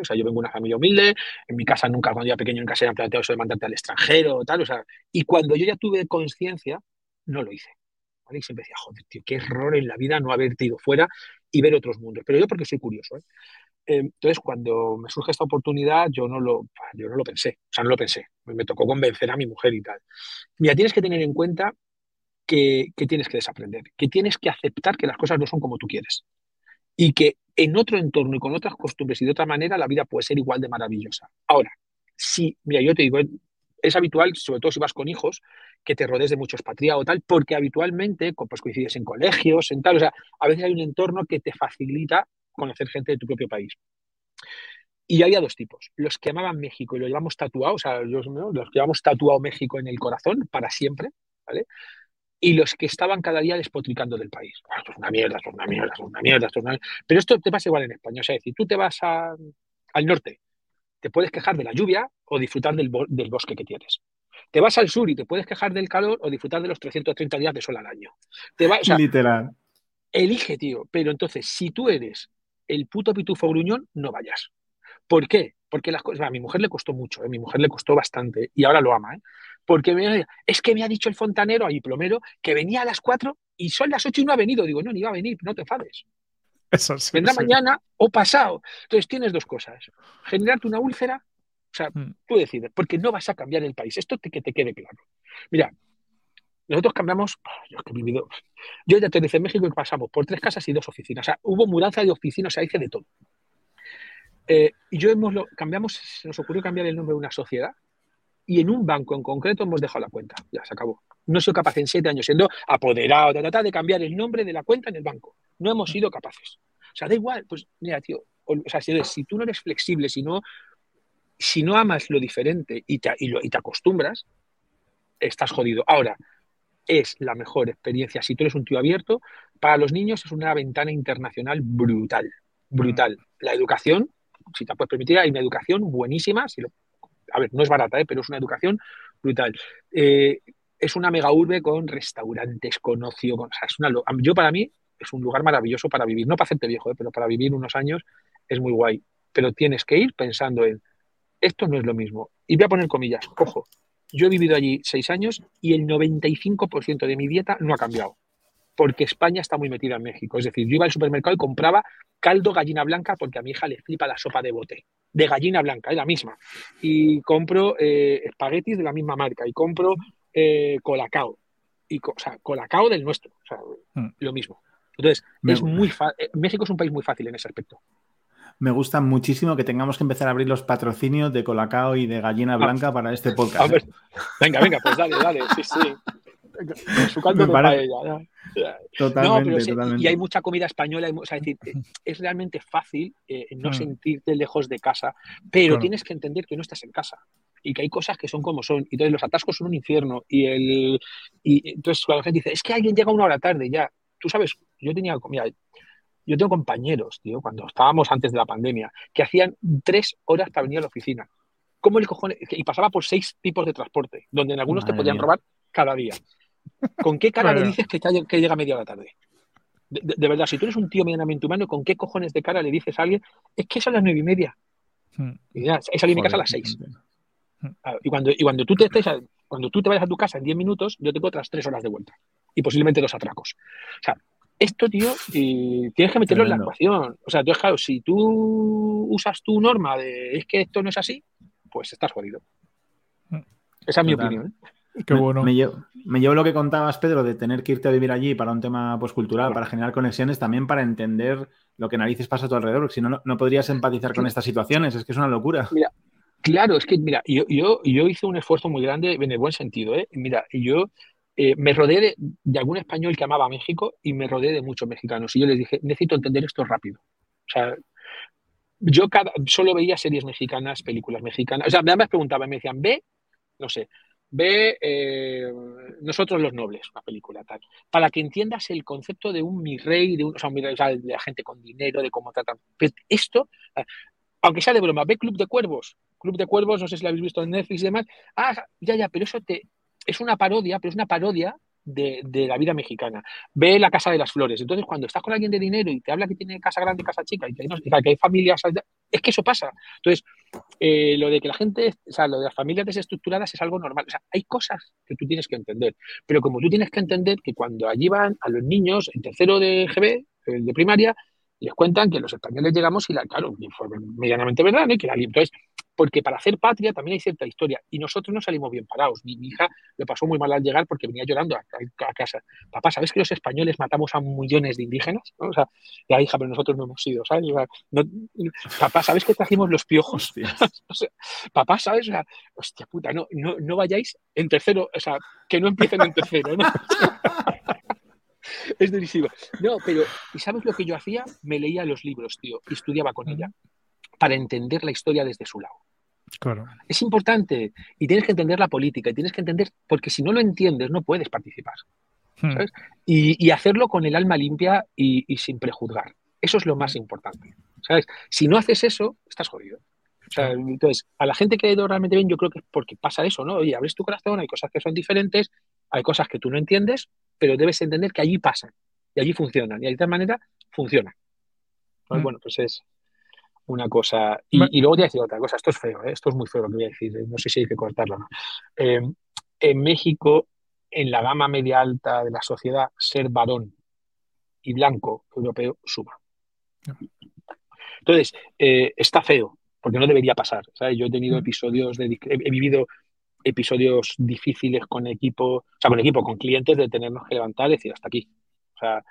O sea, yo vengo de una familia humilde, en mi casa nunca, cuando era pequeño, nunca se habían planteado eso de mandarte al extranjero, tal, o sea, y cuando yo ya tuve conciencia, no lo hice. Y siempre decía, joder, tío, qué error en la vida no haberte ido fuera y ver otros mundos. Pero yo porque soy curioso. ¿eh? Entonces, cuando me surge esta oportunidad, yo no, lo, yo no lo pensé, o sea, no lo pensé. Me tocó convencer a mi mujer y tal. Mira, tienes que tener en cuenta que, tienes que desaprender, que tienes que aceptar que las cosas no son como tú quieres y que en otro entorno y con otras costumbres y de otra manera la vida puede ser igual de maravillosa. Ahora, sí, mira, yo te digo, es habitual, sobre todo si vas con hijos, que te rodees de muchos expatriados o tal, porque habitualmente pues, coincides en colegios, en tal, o sea, a veces hay un entorno que te facilita conocer gente de tu propio país. Y había dos tipos, los que amaban México y lo llevamos tatuado, o sea, los, los que llevamos tatuado México en el corazón para siempre, ¿vale? y los que estaban cada día despotricando del país. esto es una mierda, esto es una mierda, esto es una mierda, esto es una mierda. Pero esto te pasa igual en España. O sea, si tú te vas al norte, te puedes quejar de la lluvia o disfrutar del, bosque que tienes. Te vas al sur y te puedes quejar del calor o disfrutar de los 330 días de sol al año. Te Literal. Elige, tío. Pero entonces, si tú eres el puto pitufo gruñón, no vayas. ¿Por qué? Porque las cosas, a mi mujer le costó mucho, a ¿eh? mi mujer le costó bastante y ahora lo ama, ¿eh? porque me, es que me ha dicho el fontanero, ahí plomero, que venía a las 4 y son las 8 y no ha venido. Digo, no, ni va a venir, no te enfades. Eso Vendrá mañana o pasado. Entonces tienes dos cosas. Generarte una úlcera, o sea, mm. tú decides, porque no vas a cambiar el país. Esto te, que te quede claro. Mira, nosotros cambiamos, yo he vivido, yo ya te en México y pasamos por tres casas y dos oficinas. O sea, hubo mudanza de oficinas, o sea, hice de todo. Eh, y yo hemos lo, cambiamos, se nos ocurrió cambiar el nombre de una sociedad y en un banco en concreto hemos dejado la cuenta. Ya se acabó. No sido capaz en siete años, siendo apoderado, de tratar de cambiar el nombre de la cuenta en el banco. No hemos sido capaces. O sea, da igual, pues mira, tío, o, sea, si, tú no eres flexible, si no, si no amas lo diferente y te, y, te acostumbras, estás jodido. Ahora, es la mejor experiencia. Si tú eres un tío abierto, para los niños es una ventana internacional brutal, brutal. La educación, si te puedes permitir, hay una educación buenísima, si lo a ver, no es barata, ¿eh? pero es una educación brutal. Eh, es una mega urbe con restaurantes, con ocio, con, o sea, es una, yo para mí es un lugar maravilloso para vivir, no para hacerte viejo, ¿eh? pero para vivir unos años es muy guay. Pero tienes que ir pensando en, esto no es lo mismo. Y voy a poner comillas, ojo, yo he vivido allí seis años y el 95% de mi dieta no ha cambiado porque España está muy metida en México. Es decir, yo iba al supermercado y compraba caldo gallina blanca porque a mi hija le flipa la sopa de bote, de gallina blanca, es la misma. Y compro eh, espaguetis de la misma marca y compro eh, colacao. Y, o sea, colacao del nuestro, o sea, hmm. lo mismo. Entonces, es muy eh, México es un país muy fácil en ese aspecto. Me gusta muchísimo que tengamos que empezar a abrir los patrocinios de Colacao y de Gallina ah. Blanca para este podcast. venga, venga, pues dale, dale, sí, sí. Su caldo de paella. Totalmente, Y hay mucha comida española. es realmente fácil eh, no mm. sentirte lejos de casa, pero tienes que entender que no estás en casa y que hay cosas que son como son. Y entonces los atascos son un infierno. Y, el, y entonces cuando la gente dice, es que alguien llega una hora tarde, ya, tú sabes, yo tenía comida. Yo tengo compañeros, tío, cuando estábamos antes de la pandemia, que hacían tres horas para venir a la oficina. ¿Cómo el cojones? Y pasaba por seis tipos de transporte, donde en algunos te podían robar cada día. ¿Con qué cara le dices que, que llega media hora tarde? De, verdad, si tú eres un tío medianamente humano, ¿con qué cojones de cara le dices a alguien? Es que es a las nueve y media. Hmm. Y ya, he salido de mi casa a las seis. Y cuando, y cuando tú te cuando tú te vayas a tu casa en diez minutos, yo tengo otras tres horas de vuelta. Y posiblemente dos atracos. O sea, esto, tío, y tienes que meterlo en la ecuación. O sea, claro, si tú usas tu norma de es que esto no es así, pues estás jodido. Esa es mi opinión. ¿eh? Qué bueno. Me, llevo, lo que contabas, Pedro, de tener que irte a vivir allí para un tema pues, cultural, para generar conexiones, también para entender lo que narices pasa a tu alrededor, porque si no, no podrías empatizar con estas situaciones, es que es una locura. Mira, claro, es que, mira, yo, yo, yo hice un esfuerzo muy grande en el buen sentido, ¿eh? Mira, yo eh, me rodeé de, algún español que amaba México y me rodeé de muchos mexicanos. Y yo les dije, necesito entender esto rápido. O sea, yo cada, solo veía series mexicanas, películas mexicanas. O sea, me preguntaban, me decían, ve, no sé, Ve eh, Nosotros los Nobles, una película tal, para que entiendas el concepto de un mi rey, de, un, o sea, de la gente con dinero, de cómo tratan. Pero esto, aunque sea de broma, ve Club de Cuervos. Club de Cuervos, no sé si lo habéis visto en Netflix y demás. Ah, ya, ya, pero eso te, es una parodia, pero es una parodia de, la vida mexicana. Ve la Casa de las Flores. Entonces, cuando estás con alguien de dinero y te habla que tiene casa grande, casa chica, y que hay, que hay familias, es que eso pasa. Entonces, eh, lo de que la gente, o sea, lo de las familias desestructuradas es algo normal. O sea, hay cosas que tú tienes que entender. Pero como tú tienes que entender que cuando allí van a los niños en tercero de GB, de primaria, les cuentan que los españoles llegamos y la, claro, medianamente verdad, ¿no? Y que la, entonces, porque para hacer patria también hay cierta historia y nosotros no salimos bien parados. Mi, hija le pasó muy mal al llegar porque venía llorando a, casa. Papá, ¿sabes que los españoles matamos a millones de indígenas? O sea, la hija, pero nosotros no hemos sido, ¿sabes? papá, ¿sabes que trajimos los piojos? papá, ¿sabes? O sea, hostia puta, no, no, no vayáis en tercero, o sea, que no empiecen en tercero, ¿no? es durísimo. No, pero, ¿y sabes lo que yo hacía? Me leía los libros, tío, y estudiaba con ella para entender la historia desde su lado. Claro. Es importante y tienes que entender la política y tienes que entender, porque si no lo entiendes no puedes participar. Hmm. Y, hacerlo con el alma limpia y, sin prejuzgar. Eso es lo más importante. ¿sabes? Si no haces eso, estás jodido. entonces, a la gente que ha ido realmente bien, yo creo que es porque pasa eso, ¿no? Oye, abres tu corazón, hay cosas que son diferentes, hay cosas que tú no entiendes, pero debes entender que allí pasan y allí funcionan y de tal manera funcionan. Hmm. Bueno, pues es, una cosa. Y, luego te voy a decir otra cosa, esto es feo, ¿eh? esto es muy feo lo que voy a decir, ¿eh? no sé si hay que cortarlo no. Eh, en México, en la gama media alta de la sociedad, ser varón y blanco europeo suma. Entonces, está feo, porque no debería pasar. Yo he tenido mm. episodios de. He, vivido episodios difíciles con equipo, o sea, con equipo, con clientes, de tenernos que levantar y decir hasta aquí. O sea,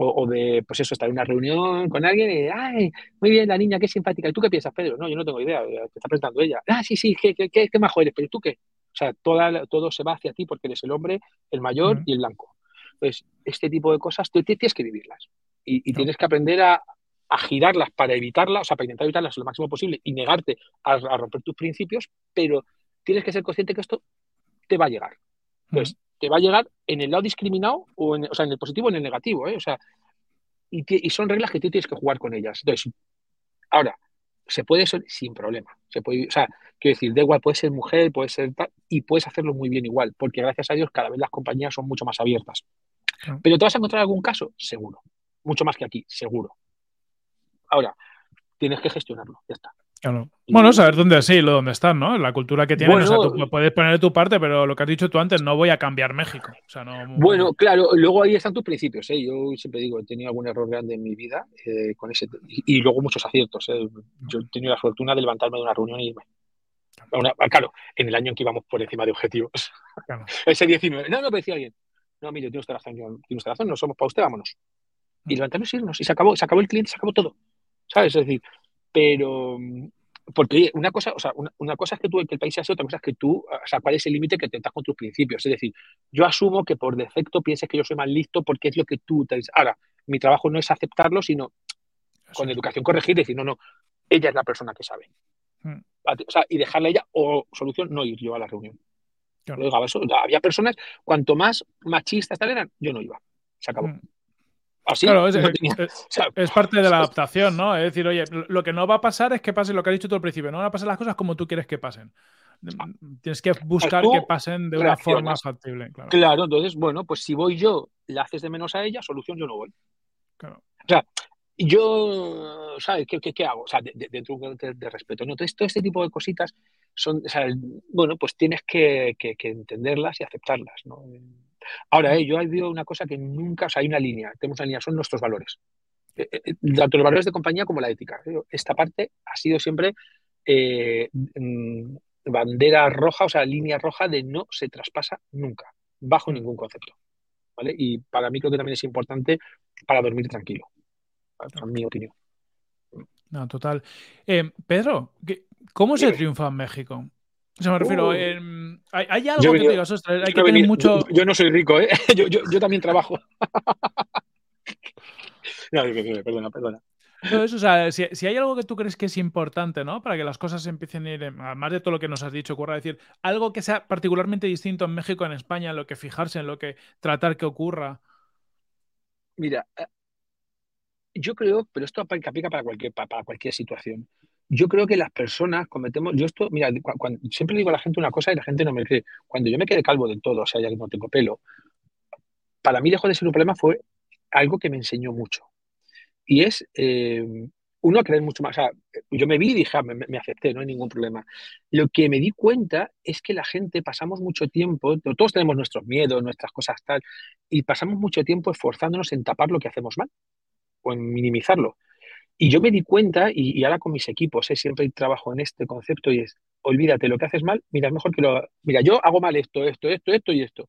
o, de, pues eso, estar en una reunión con alguien y, ay, muy bien, la niña, qué simpática. ¿Y tú qué piensas, Pedro? No, yo no tengo idea, te está presentando ella. Ah, sí, sí, qué, qué, qué, majo eres, pero ¿tú qué? O sea, toda, todo se va hacia ti porque eres el hombre, el mayor y el blanco. Entonces, este tipo de cosas tú, tienes que vivirlas y, tienes que aprender a, a, girarlas para evitarlas, o sea, para intentar evitarlas lo máximo posible y negarte a, romper tus principios, pero tienes que ser consciente que esto te va a llegar. Entonces, te va a llegar en el lado discriminado o en, o sea, en el positivo o en el negativo, ¿eh? O sea, y, son reglas que tú tienes que jugar con ellas. Entonces, ahora, se puede ser sin problema. Se puede, o sea, quiero decir, da igual, puede ser mujer, puede ser tal, y puedes hacerlo muy bien igual, porque gracias a Dios cada vez las compañías son mucho más abiertas. Pero te vas a encontrar algún caso, seguro. Mucho más que aquí, seguro. Ahora, tienes que gestionarlo, ya está. Bueno, saber dónde sí, lo dónde están, ¿no? La cultura que tienen. o sea, tú puedes poner tu parte, pero lo que has dicho tú antes, no voy a cambiar México. Bueno, claro, luego ahí están tus principios. ¿eh? Yo siempre digo, he tenido algún error grande en mi vida eh, con ese y, luego muchos aciertos. ¿eh? Yo he tenido la fortuna de levantarme de una reunión y irme. claro, en el año en que íbamos por encima de objetivos. Ese 19. No, no, pero decía alguien. No, mire, tiene usted razón, tiene usted razón, no somos para usted, vámonos. Y mm. levantarnos y irnos. Y se acabó, se acabó el cliente, se acabó todo. ¿Sabes? Es decir, pero porque una cosa, o sea, una, cosa es que tú que el país sea así, otra cosa es que tú, o sea, cuál es el límite que tentas con tus principios. Es decir, yo asumo que por defecto pienses que yo soy más listo porque es lo que tú te dices. Ahora, mi trabajo no es aceptarlo, sino con educación corregir, decir, no, no, ella es la persona que sabe. Hmm. O sea, y dejarla ella, o solución, no ir yo a la reunión. Eso, había personas, cuanto más machistas tal eran, yo no iba. Se acabó. Hmm. Así, claro, es, parte de la adaptación, ¿no? Es decir, oye, lo que no va a pasar es que pase lo que has dicho tú al principio, no van a pasar las cosas como tú quieres que pasen. Tienes que buscar que pasen de una forma factible. Claro. claro, entonces, bueno, pues si voy yo, le haces de menos a ella, solución yo no voy. Claro. O sea, yo, ¿sabes? ¿Qué, qué, hago? O sea, dentro de, de, respeto. ¿no? Entonces, todo este tipo de cositas son, o sea, bueno, pues tienes que, que, entenderlas y aceptarlas, ¿no? Ahora, eh, yo hay una cosa que nunca, o sea, hay una línea, tenemos una línea, son nuestros valores. Eh, eh, tanto los valores de compañía como la ética. Esta parte ha sido siempre mm, bandera roja, o sea, línea roja de no se traspasa nunca, bajo ningún concepto. ¿Vale? Y para mí creo que también es importante para dormir tranquilo en mi opinión. No, total. Eh, Pedro, ¿cómo se triunfa en México? O sea, me refiero, uh. ¿hay, algo que te digas, hay que tener mucho... Yo, no soy rico, ¿eh? yo, también trabajo. no, perdona, perdona. o sea, si, hay algo que tú crees que es importante, ¿no? Para que las cosas empiecen a ir, además de todo lo que nos has dicho, ocurra decir, algo que sea particularmente distinto en México, en España, en lo que fijarse, en lo que tratar que ocurra. Mira, yo creo, pero esto aplica para cualquier, para cualquier situación. Yo creo que las personas cometemos, yo esto, mira, cuando, siempre digo a la gente una cosa y la gente no me cree. Cuando yo me quedé calvo del todo, o sea, ya que no tengo pelo, para mí dejó de ser un problema, fue algo que me enseñó mucho. Y es, eh, uno, a creer mucho más. O sea, yo me vi y dije, ah, me, me, acepté, no hay ningún problema. Lo que me di cuenta es que la gente pasamos mucho tiempo, todos tenemos nuestros miedos, nuestras cosas tal, y pasamos mucho tiempo esforzándonos en tapar lo que hacemos mal o en minimizarlo. Y yo me di cuenta, y, ahora con mis equipos, ¿eh? siempre trabajo en este concepto y es, olvídate, lo que haces mal, mira, es mejor que lo... Mira, yo hago mal esto, esto, esto, esto y esto.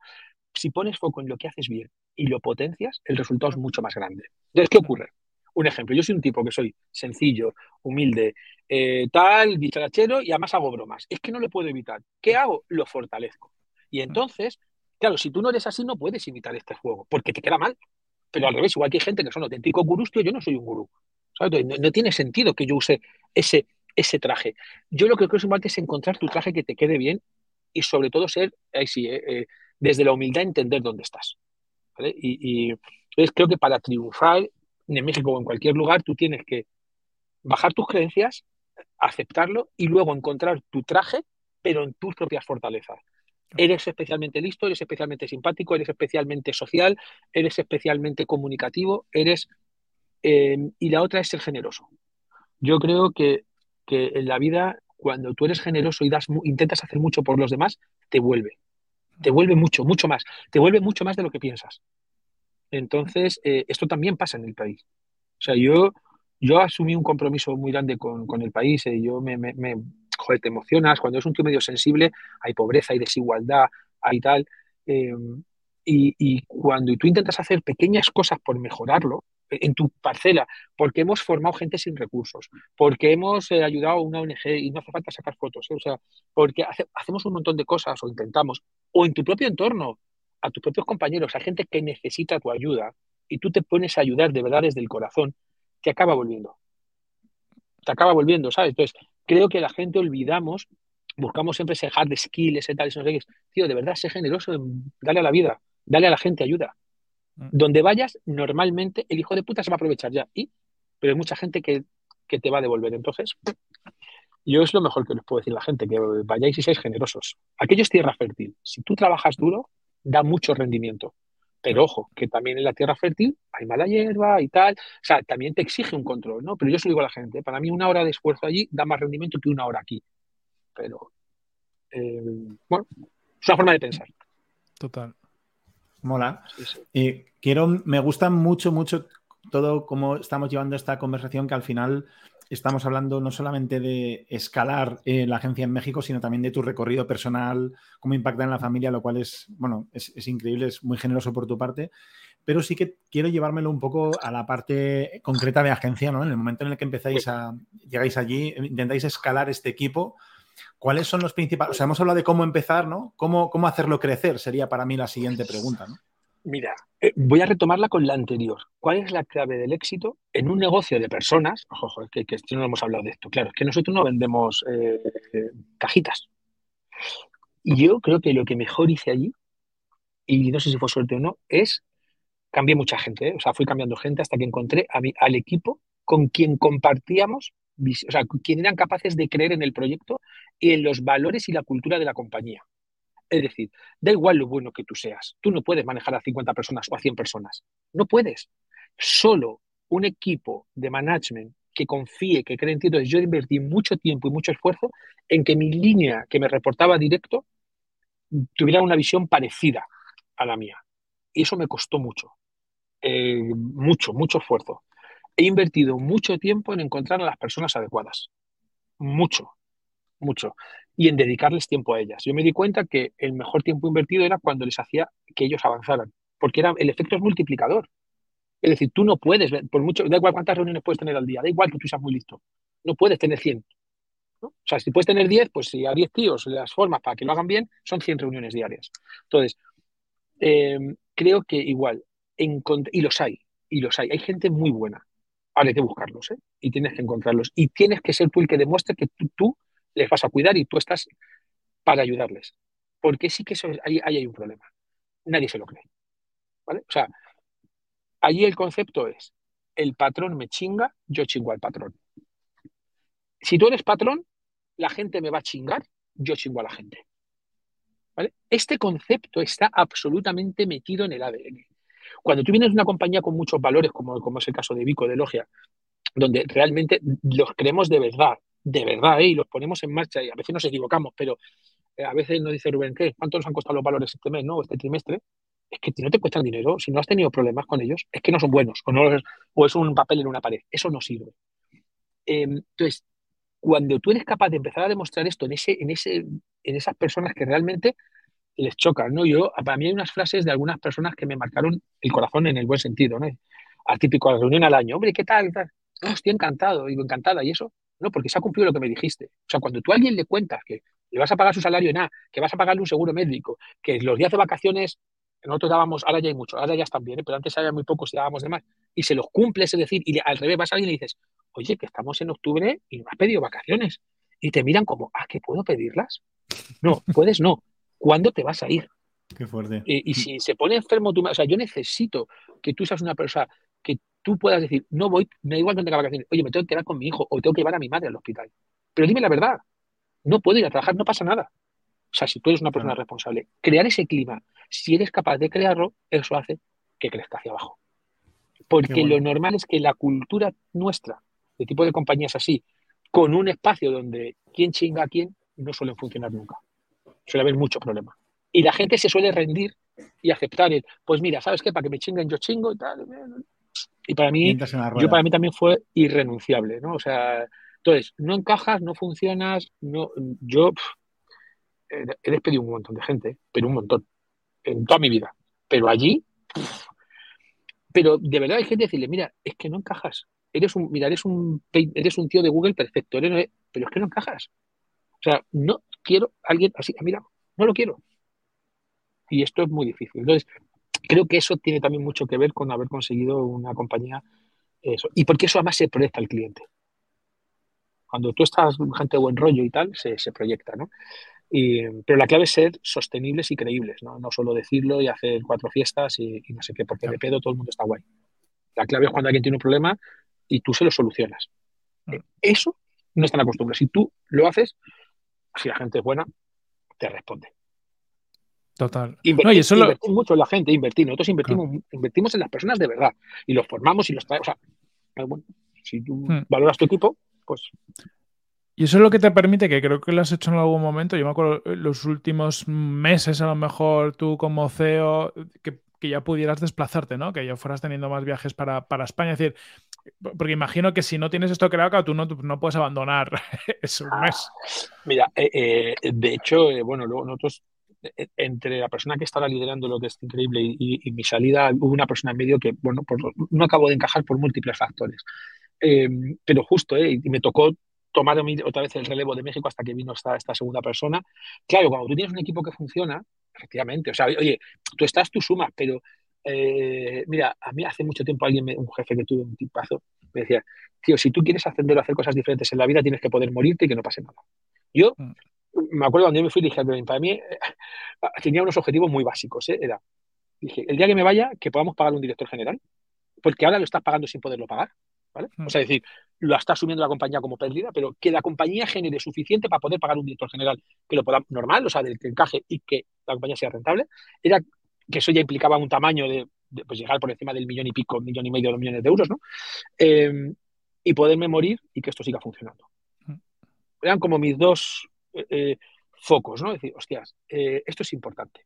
Si pones foco en lo que haces bien y lo potencias, el resultado es mucho más grande. Entonces, ¿qué ocurre? Un ejemplo, yo soy un tipo que soy sencillo, humilde, eh, tal, dicharachero y además hago bromas. Es que no lo puedo evitar. ¿Qué hago? Lo fortalezco. Y entonces, claro, si tú no eres así, no puedes imitar este juego, porque te queda mal. Pero al revés, igual que hay gente que son auténticos gurús, tío, yo no soy un gurú. No, tiene sentido que yo use ese, ese traje. Yo lo que creo es importante es encontrar tu traje que te quede bien y sobre todo ser, ahí sí, eh, eh, desde la humildad entender dónde estás. Y, entonces creo que para triunfar en México o en cualquier lugar, tú tienes que bajar tus creencias, aceptarlo y luego encontrar tu traje, pero en tus propias fortalezas. Eres especialmente listo, eres especialmente simpático, eres especialmente social, eres especialmente comunicativo, eres... Em, y la otra es ser generoso. Yo creo que, en la vida, cuando tú eres generoso y das, intentas hacer mucho por los demás, te vuelve. Te vuelve mucho, mucho más. Te vuelve mucho más de lo que piensas. Entonces, eh, esto también pasa en el país. O sea, yo, yo asumí un compromiso muy grande con, el país. y eh, yo me, joder, te emocionas, cuando es un tío medio sensible, hay pobreza, hay desigualdad, hay tal. Em, y, cuando tú intentas hacer pequeñas cosas por mejorarlo en tu parcela, porque hemos formado gente sin recursos, porque hemos eh, ayudado a una ONG y no hace falta sacar fotos, ¿eh? o sea, porque hacemos un montón de cosas o intentamos, o en tu propio entorno, a tus propios compañeros, a gente que necesita tu ayuda, y tú te pones a ayudar de verdad desde el corazón, te acaba volviendo. Te acaba volviendo, ¿sabes? Entonces, creo que la gente olvidamos, buscamos siempre ese hard skill, ese tal, ese no Tío, de verdad, sé generoso, dale a la vida, dale a la gente ayuda. Mm. Donde vayas, normalmente el hijo de puta se va a aprovechar ya. Y, pero hay mucha gente que, te va a devolver. Entonces, yo es lo mejor que les puedo decir a la gente, que vayáis y seáis generosos. Aquello es tierra fértil. Si tú trabajas duro, da mucho rendimiento. Pero ojo, que también en la tierra fértil hay mala hierba y tal. O sea, también te exige un control, ¿no? Pero yo se lo digo a la gente, para mí una hora de esfuerzo allí da más rendimiento que una hora aquí. Pero, eh, bueno, es una forma de pensar. Total. Mola. Y quiero, me gusta mucho, mucho todo cómo estamos llevando esta conversación que al final estamos hablando no solamente de escalar eh, la agencia en México, sino también de tu recorrido personal, cómo impacta en la familia, lo cual es, bueno, es, increíble, es muy generoso por tu parte. Pero sí que quiero llevármelo un poco a la parte concreta de agencia, ¿no? En el momento en el que empezáis a, llegáis allí, intentáis escalar este equipo, ¿cuáles son los principales? O sea, hemos hablado de cómo empezar, ¿no? ¿Cómo, cómo hacerlo crecer? Sería para mí la siguiente pregunta. Mira, eh, voy a retomarla con la anterior. ¿Cuál es la clave del éxito en un negocio de personas? Ojo, es que, que no hemos hablado de esto. Claro, es que nosotros no vendemos eh, cajitas. Y yo creo que lo que mejor hice allí, y no sé si fue suerte o no, es cambié mucha gente, ¿eh? o sea, fui cambiando gente hasta que encontré a mí, al equipo con quien compartíamos, o sea, quien eran capaces de creer en el proyecto y en los valores y la cultura de la compañía. Es decir, da igual lo bueno que tú seas, tú no puedes manejar a 50 personas o a 100 personas, no puedes. Solo un equipo de management que confíe, que cree en ti. Entonces yo invertí mucho tiempo y mucho esfuerzo en que mi línea que me reportaba directo tuviera una visión parecida a la mía. Y eso me costó mucho, eh, mucho, mucho esfuerzo. He invertido mucho tiempo en encontrar a las personas adecuadas, mucho, mucho, y en dedicarles tiempo a ellas. Yo me di cuenta que el mejor tiempo invertido era cuando les hacía que ellos avanzaran, porque era, el efecto es multiplicador. Es decir, tú no puedes, por mucho, da igual cuántas reuniones puedes tener al día, da igual que tú seas muy listo, no puedes tener 100. O sea, si puedes tener 10, pues si a 10 tíos las formas para que lo hagan bien, son 100 reuniones diarias. Entonces, em, creo que igual, y los hay, y los hay, hay gente muy buena. Ahora hay que buscarlos, ¿eh? Y tienes que encontrarlos. Y tienes que ser tú el que demuestre que tú, les vas a cuidar y tú estás para ayudarles. Porque sí que eso, ahí, hay un problema. Nadie se lo cree. ¿Vale? O sea, Allí el concepto es, el patrón me chinga, yo chingo al patrón. Si tú eres patrón, la gente me va a chingar, yo chingo a la gente. Este concepto está absolutamente metido en el ADN. Cuando tú vienes de una compañía con muchos valores, como, como es el caso de Vico, de Logia, donde realmente los creemos de verdad, de verdad, ¿eh? y los ponemos en marcha, y a veces nos equivocamos, pero eh, a veces nos dice Rubén, ¿qué? ¿Cuánto nos han costado los valores este mes, no? Este trimestre es que no te cuestan dinero, si no has tenido problemas con ellos, es que no son buenos o, no, o es un papel en una pared. Eso no sirve. Em, entonces, cuando tú eres capaz de empezar a demostrar esto en, ese, en, ese, en esas personas que realmente les chocan, ¿no? Yo, para mí hay unas frases de algunas personas que me marcaron el corazón en el buen sentido, ¿no? Atípico a la reunión al año, hombre, ¿qué tal? estoy encantado, digo, encantada, ¿y eso? No, porque se ha cumplido lo que me dijiste. O sea, cuando tú a alguien le cuentas que le vas a pagar su salario en A, que vas a pagarle un seguro médico, que los días de vacaciones nosotros dábamos, ahora ya hay mucho, ahora ya están bien, ¿eh? pero antes había muy pocos y dábamos de más, y se los cumples, es decir, y al revés vas a alguien y le dices, oye, que estamos en octubre y no has pedido vacaciones. Y te miran como, ah, ¿que puedo pedirlas? No, puedes no. ¿Cuándo te vas a ir? Qué fuerte. y si se pone enfermo tu o sea, yo necesito que tú seas una persona que tú puedas decir, no voy, me da igual que tenga vacaciones, oye, me tengo que quedar con mi hijo o tengo que llevar a mi madre al hospital. Pero dime la verdad, no puedo ir a trabajar, no pasa nada. O sea, si tú eres una persona responsable, crear ese clima, si eres capaz de crearlo, eso hace que crezca hacia abajo. Porque lo normal es que la cultura nuestra, de tipo de compañías así, con un espacio donde quién chinga a quién, no suelen funcionar nunca. Suele haber mucho problema. Y la gente se suele rendir y aceptar el, pues mira, ¿sabes qué? Para que me chinguen yo chingo y tal. Y para mí, yo para mí también fue irrenunciable, ¿no? O sea, entonces, no encajas, no funcionas, no, yo he despedido un montón de gente, pero un montón, en toda mi vida. Pero allí, pero de verdad hay gente que decirle, mira, es que no encajas. Eres un, mira, eres un, eres un tío de Google perfecto, pero es que no encajas. O sea, no quiero a alguien así, mira, no lo quiero. Y esto es muy difícil. Entonces, creo que eso tiene también mucho que ver con haber conseguido una compañía. Eso. Y porque eso además se proyecta al cliente. Cuando tú estás gente de buen rollo y tal, se, se proyecta, ¿no? pero la clave es ser sostenibles y creíbles, ¿no? No solo decirlo y hacer cuatro fiestas y, no sé qué, porque de pedo todo el mundo está guay. La clave es cuando alguien tiene un problema y tú se lo solucionas. Mm. Eso no están acostumbrados. Si tú lo haces, si la gente es buena, te responde. Total. Invertir, mucho en la gente, invertir. Nosotros invertimos, invertimos en las personas de verdad y los formamos y los traemos. O sea, bueno, si tú mm. valoras tu equipo, pues y eso es lo que te permite, que creo que lo has hecho en algún momento, yo me acuerdo eh, los últimos meses a lo mejor tú como CEO, que, ya pudieras desplazarte, ¿no? Que ya fueras teniendo más viajes para, España. Es decir, porque imagino que si no tienes esto creado, tú no, no puedes abandonar ese mes. Mira, eh, eh, de hecho, bueno, luego nosotros, entre la persona que estaba liderando lo que es increíble y, mi salida, hubo una persona en medio que, bueno, no acabo de encajar por múltiples factores. pero justo, y me tocó tomar otra vez el relevo de México hasta que vino esta, esta segunda persona. Claro, cuando tú tienes un equipo que funciona, efectivamente, o sea, oye, tú estás, tú sumas, pero eh, mira, a mí hace mucho tiempo alguien, un jefe que tuve, un tipazo, me decía, tío, si tú quieres ascender o hacer cosas diferentes en la vida, tienes que poder morirte y que no pase nada. Yo mm. Me acuerdo cuando yo me fui, dije, para mí eh, tenía unos objetivos muy básicos, ¿eh? era dije, el día que me vaya, que podamos pagar un director general, porque ahora lo estás pagando sin poderlo pagar, ¿vale? O Mm. sea, es decir, lo está asumiendo la compañía como pérdida, pero que la compañía genere suficiente para poder pagar un director general que lo pueda normal, o sea, del que encaje y que la compañía sea rentable, era que eso ya implicaba un tamaño de, de, pues llegar por encima del millón y pico, millón y medio, dos millones de euros, ¿no? Eh, y poderme morir y que esto siga funcionando. Mm. Eran como mis dos eh, focos, ¿no? decir, hostias, eh, esto es importante.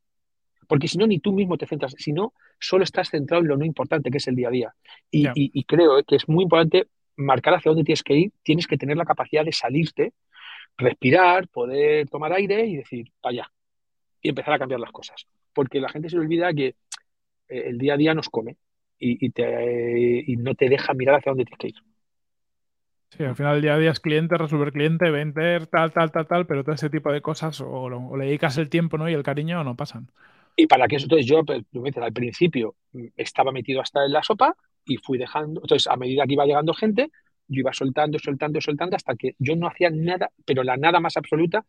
Porque si no, ni tú mismo te centras, si no, solo estás centrado en lo no importante que es el día a día. Y, Ya. y- y creo eh, que es muy importante marcar hacia dónde tienes que ir, tienes que tener la capacidad de salirte, respirar, poder tomar aire y decir, allá, y empezar a cambiar las cosas. Porque la gente se le olvida que el día a día nos come y, y te- y no te deja mirar hacia dónde tienes que ir. Sí, al final día a día es cliente, resolver cliente, vender, tal, tal, tal, tal, pero todo ese tipo de cosas o, o le dedicas el tiempo ¿no? y el cariño no pasan. Y para que eso, entonces yo, pues, al principio mm, estaba metido hasta en la sopa y fui dejando, entonces a medida que iba llegando gente, yo iba soltando, soltando, soltando hasta que yo no hacía nada, pero la nada más absoluta,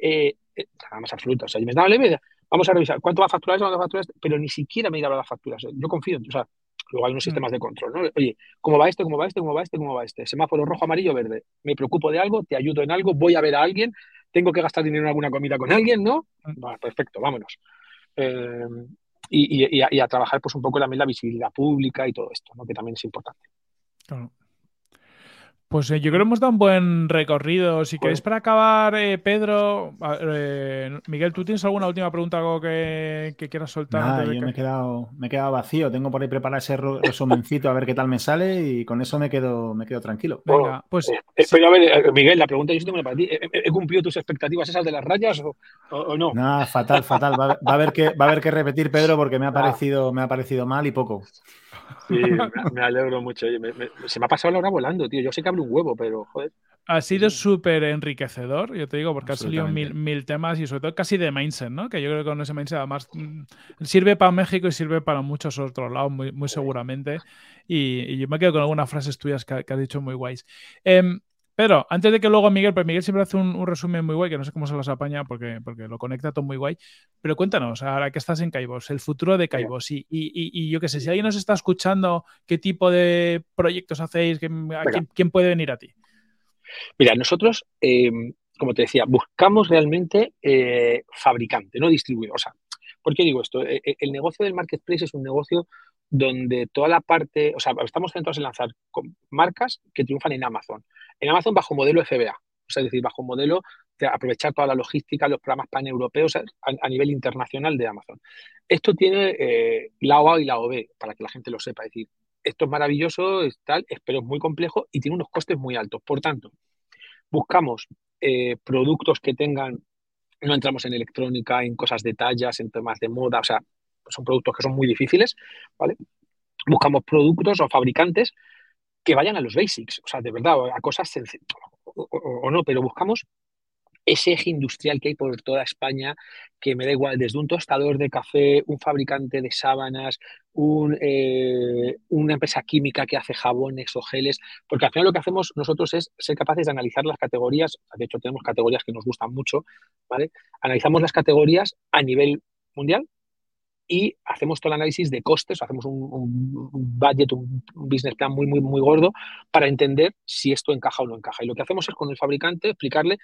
eh, eh, nada más absoluta, o sea, yo me daba la media, vamos a revisar cuánto va a facturar eso, cuánto va a facturar esto, pero ni siquiera me iba a las facturas, yo confío o sea, luego hay unos Mm. sistemas de control, ¿no? Oye, ¿cómo va este, cómo va este, cómo va este, cómo va este? Semáforo rojo, amarillo, verde, me preocupo de algo, te ayudo en algo, voy a ver a alguien, tengo que gastar dinero en alguna comida con alguien, ¿no? Mm. Va, perfecto, vámonos. Eh, y, y- y a, y a trabajar pues un poco también la visibilidad pública y todo esto, ¿no? que también es importante. Claro. Pues eh, yo creo que hemos dado un buen recorrido. Si queréis para acabar, eh, Pedro, eh, Miguel, ¿tú tienes alguna última pregunta, algo que, que quieras soltar? Nada, yo que- me he, quedado, me he quedado vacío. Tengo por ahí preparado ese resumencito a ver qué tal me sale y con eso me quedo, me quedo tranquilo. Venga, Bueno, pues pero a ver, Miguel, la pregunta yo sí tengo una para ti. ¿He, he- cumplido tus expectativas esas de las rayas o, o- o no? Nada, fatal, fatal. Va, a haber- va a haber que, va a haber que repetir, Pedro, porque me ha parecido, me ha parecido mal y poco. Sí, me, me alegro mucho. Oye, me- me- se me ha pasado la hora volando, tío. Yo sé que hablo un huevo, pero joder. ha sido súper enriquecedor, yo te digo, porque han salido mil, mil temas y sobre todo casi de mindset, ¿no? Que yo creo que con ese mindset además mm, sirve para México y sirve para muchos otros lados, muy, muy seguramente. Y, y yo me quedo con algunas frases tuyas que, que has dicho muy guays. Em, Pedro, antes de que luego Miguel, pues Miguel siempre hace un, un resumen muy guay, que no sé cómo se los apaña porque, porque lo conecta todo muy guay. Pero cuéntanos, ahora que estás en Caibos, el futuro de Caibos. Y, y- yo qué sé, si alguien nos está escuchando, ¿qué tipo de proyectos hacéis? ¿Qué- a quién, quién puede venir a ti? Mira, nosotros, eh, como te decía, buscamos realmente eh, fabricante, no distribuidor. O sea, ¿por qué digo esto? Eh, eh, el negocio del marketplace es un negocio donde toda la parte, o sea, estamos centrados en lanzar marcas que triunfan en Amazon. En Amazon bajo modelo FBA, o sea, es decir, bajo modelo de aprovechar toda la logística, los programas paneuropeos a, nivel internacional de Amazon. Esto tiene eh, lado A y lado B, para que la gente lo sepa. Es decir, esto es maravilloso, es pero es muy complejo y tiene unos costes muy altos. Por tanto, buscamos productos que tengan, no entramos en electrónica, en cosas de tallas, en temas de moda, o sea, son productos que son muy difíciles, ¿vale? Buscamos productos o fabricantes que vayan a los basics, o sea, de verdad, a cosas sencillas, o, no, pero buscamos ese eje industrial que hay por toda España, que me da igual, desde un tostador de café, un fabricante de sábanas, eh, una empresa química que hace jabones o geles, porque al final lo que hacemos nosotros es ser capaces de analizar las categorías, de hecho tenemos categorías que nos gustan mucho, ¿vale? Analizamos las categorías a nivel mundial y hacemos todo el análisis de costes, hacemos un, un, budget, un, business plan muy, muy, muy gordo para entender si esto encaja o no encaja. Y lo que hacemos es con el fabricante explicarle,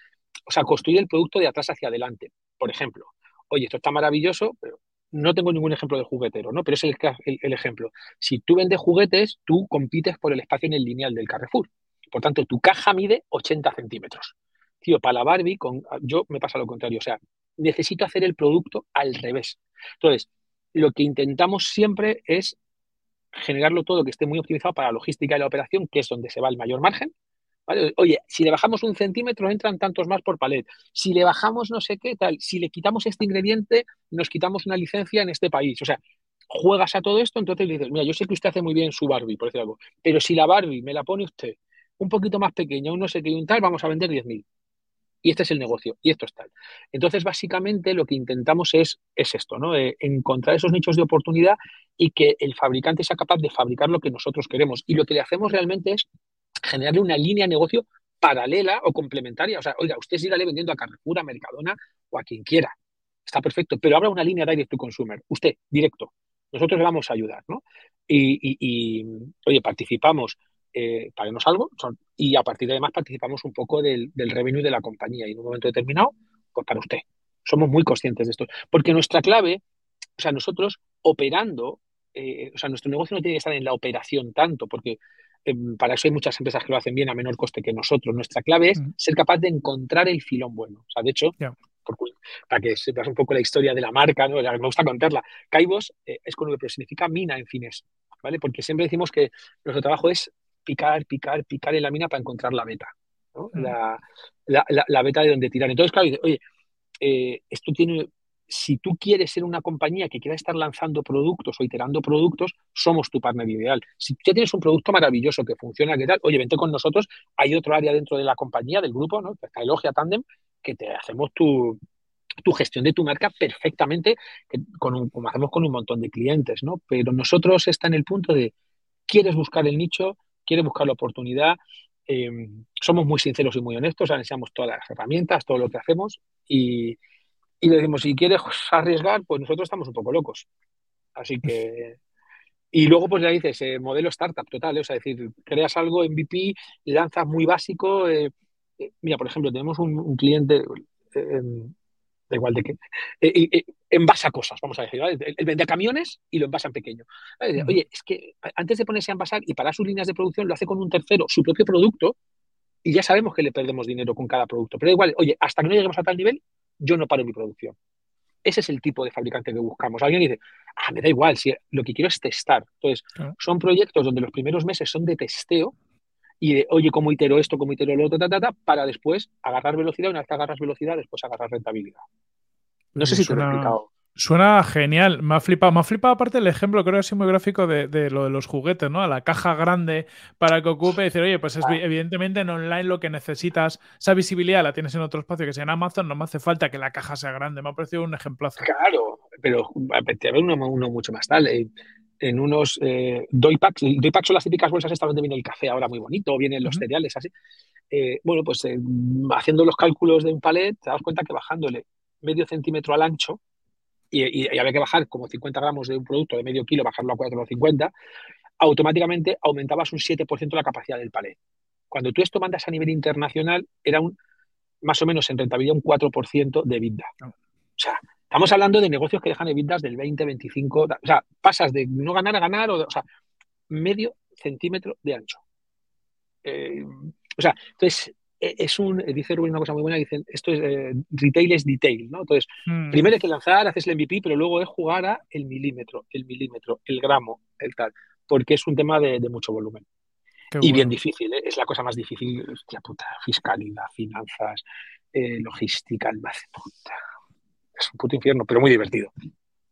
o sea, construir el producto de atrás hacia adelante. Por ejemplo, oye, esto está maravilloso, pero no tengo ningún ejemplo de juguetero, ¿no? Pero es el, el, ejemplo. Si tú vendes juguetes, tú compites por el espacio en el lineal del Carrefour. Por tanto, tu caja mide 80 centímetros. Tío, para la Barbie, yo me pasa lo contrario. O sea, necesito hacer el producto al revés. Entonces, lo que intentamos siempre es generarlo todo que esté muy optimizado para la logística y la operación, que es donde se va el mayor margen. Oye, si le bajamos un centímetro, entran tantos más por palet. Si le bajamos no sé qué, tal. Si le quitamos este ingrediente, nos quitamos una licencia en este país. O sea, juegas a todo esto, entonces le dices, mira, yo sé que usted hace muy bien su Barbie, por decir algo, pero si la Barbie me la pone usted un poquito más pequeña, un no sé qué y un tal, vamos a vender 10.000 y este es el negocio, y esto es tal. Entonces, básicamente, lo que intentamos es, es esto, ¿no? Eh, encontrar esos nichos de oportunidad y que el fabricante sea capaz de fabricar lo que nosotros queremos. Y lo que le hacemos realmente es generarle una línea de negocio paralela o complementaria. O sea, oiga, usted sígale vendiendo a Carrefour, a Mercadona o a quien quiera. Está perfecto, pero abra una línea direct to consumer. Usted, directo. nosotros le vamos a ayudar, ¿no? Y, oye, participamos, eh, paguemos algo y a partir de además participamos un poco del, del revenue de la compañía y en un momento determinado, pues para usted. Somos muy conscientes de esto. Porque nuestra clave, o sea, nosotros operando, eh, o sea, nuestro negocio no tiene que estar en la operación tanto, porque em, para eso hay muchas empresas que lo hacen bien a menor coste que nosotros. Nuestra clave es ser capaz de encontrar el filón bueno. O sea, de hecho, para que sepas un poco la historia de la marca, ¿no? me gusta contarla. Caibos eh, es con lo que significa mina en finés, ¿vale? Porque siempre decimos que nuestro trabajo es picar, picar, picar en la mina para encontrar la beta, la, la, beta de donde tirar. Entonces, claro, oye, eh, esto tiene, si tú quieres ser una compañía que quiera estar lanzando productos o iterando productos, somos tu partner ideal. Si ya tienes un producto maravilloso que funciona, que tal, oye, vente con nosotros, hay otro área dentro de la compañía, del grupo, ¿no? Está Elogia Tandem, que te hacemos tu, gestión de tu marca perfectamente, con como hacemos con un montón de clientes, ¿no? Pero nosotros está en el punto de, quieres buscar el nicho, quieres buscar la oportunidad, Em, somos muy sinceros y muy honestos, analizamos todas las herramientas, todo lo que hacemos y, le decimos, si quieres arriesgar, pues nosotros estamos un poco locos. Así que... Y luego, pues ya dices, eh, modelo startup total, ¿eh? o sea, decir, creas algo MVP, lanzas muy básico. Eh, mira, por ejemplo, tenemos un, cliente, da igual de qué, envasa cosas, vamos a decir, ¿vale? Él vende camiones y lo envasa en pequeño. Oye, es que antes de ponerse a envasar y para sus líneas de producción lo hace con un tercero, su propio producto, y ya sabemos que le perdemos dinero con cada producto. Pero igual, oye, hasta que no lleguemos a tal nivel, yo no paro mi producción. Ese es el tipo de fabricante que buscamos. Alguien dice, ah, me da igual, si lo que quiero es testar. Entonces, son proyectos donde los primeros meses son de testeo y de, oye, ¿cómo itero esto? ¿Cómo itero lo otro? para después agarrar velocidad. Una vez que agarras velocidad, después agarrar rentabilidad. No sé si suena, te he explicado. Suena genial, me ha flipado. Me ha flipado aparte el ejemplo, creo que es muy gráfico de, lo de los juguetes, ¿no? A la caja grande para que ocupe y decir, oye, pues es, evidentemente en online lo que necesitas, esa visibilidad la tienes en otro espacio que sea en Amazon, no me hace falta que la caja sea grande. Me ha parecido un ejemplazo. Claro, pero te ver uno, uno, mucho más tal. Eh, en unos eh, doypacks, doypacks son las típicas bolsas estas donde viene el café ahora muy bonito, vienen los cereales así. Eh, bueno, pues eh, haciendo los cálculos de un palet, te das cuenta que bajándole medio centímetro al ancho, y, había que bajar como 50 gramos de un producto de medio kilo, bajarlo a 4,50, automáticamente aumentabas un 7% la capacidad del palet. Cuando tú esto mandas a nivel internacional, era un más o menos en rentabilidad un 4% de vida. O sea, estamos hablando de negocios que dejan evitas del 20, 25, o sea, pasas de no ganar a ganar, o, sea, medio centímetro de ancho. Eh, o sea, entonces, es un, dice Rubén una cosa muy buena, dicen, esto es, eh, retail es detail, ¿no? Entonces, hmm. primero hay que lanzar, haces el MVP, pero luego es jugar a el milímetro, el milímetro, el gramo, el tal, porque es un tema de, mucho volumen. y bien difícil, ¿eh? es la cosa más difícil, hostia puta, fiscalidad, finanzas, eh, logística, almacén, puta. Es un puto infierno, pero muy divertido.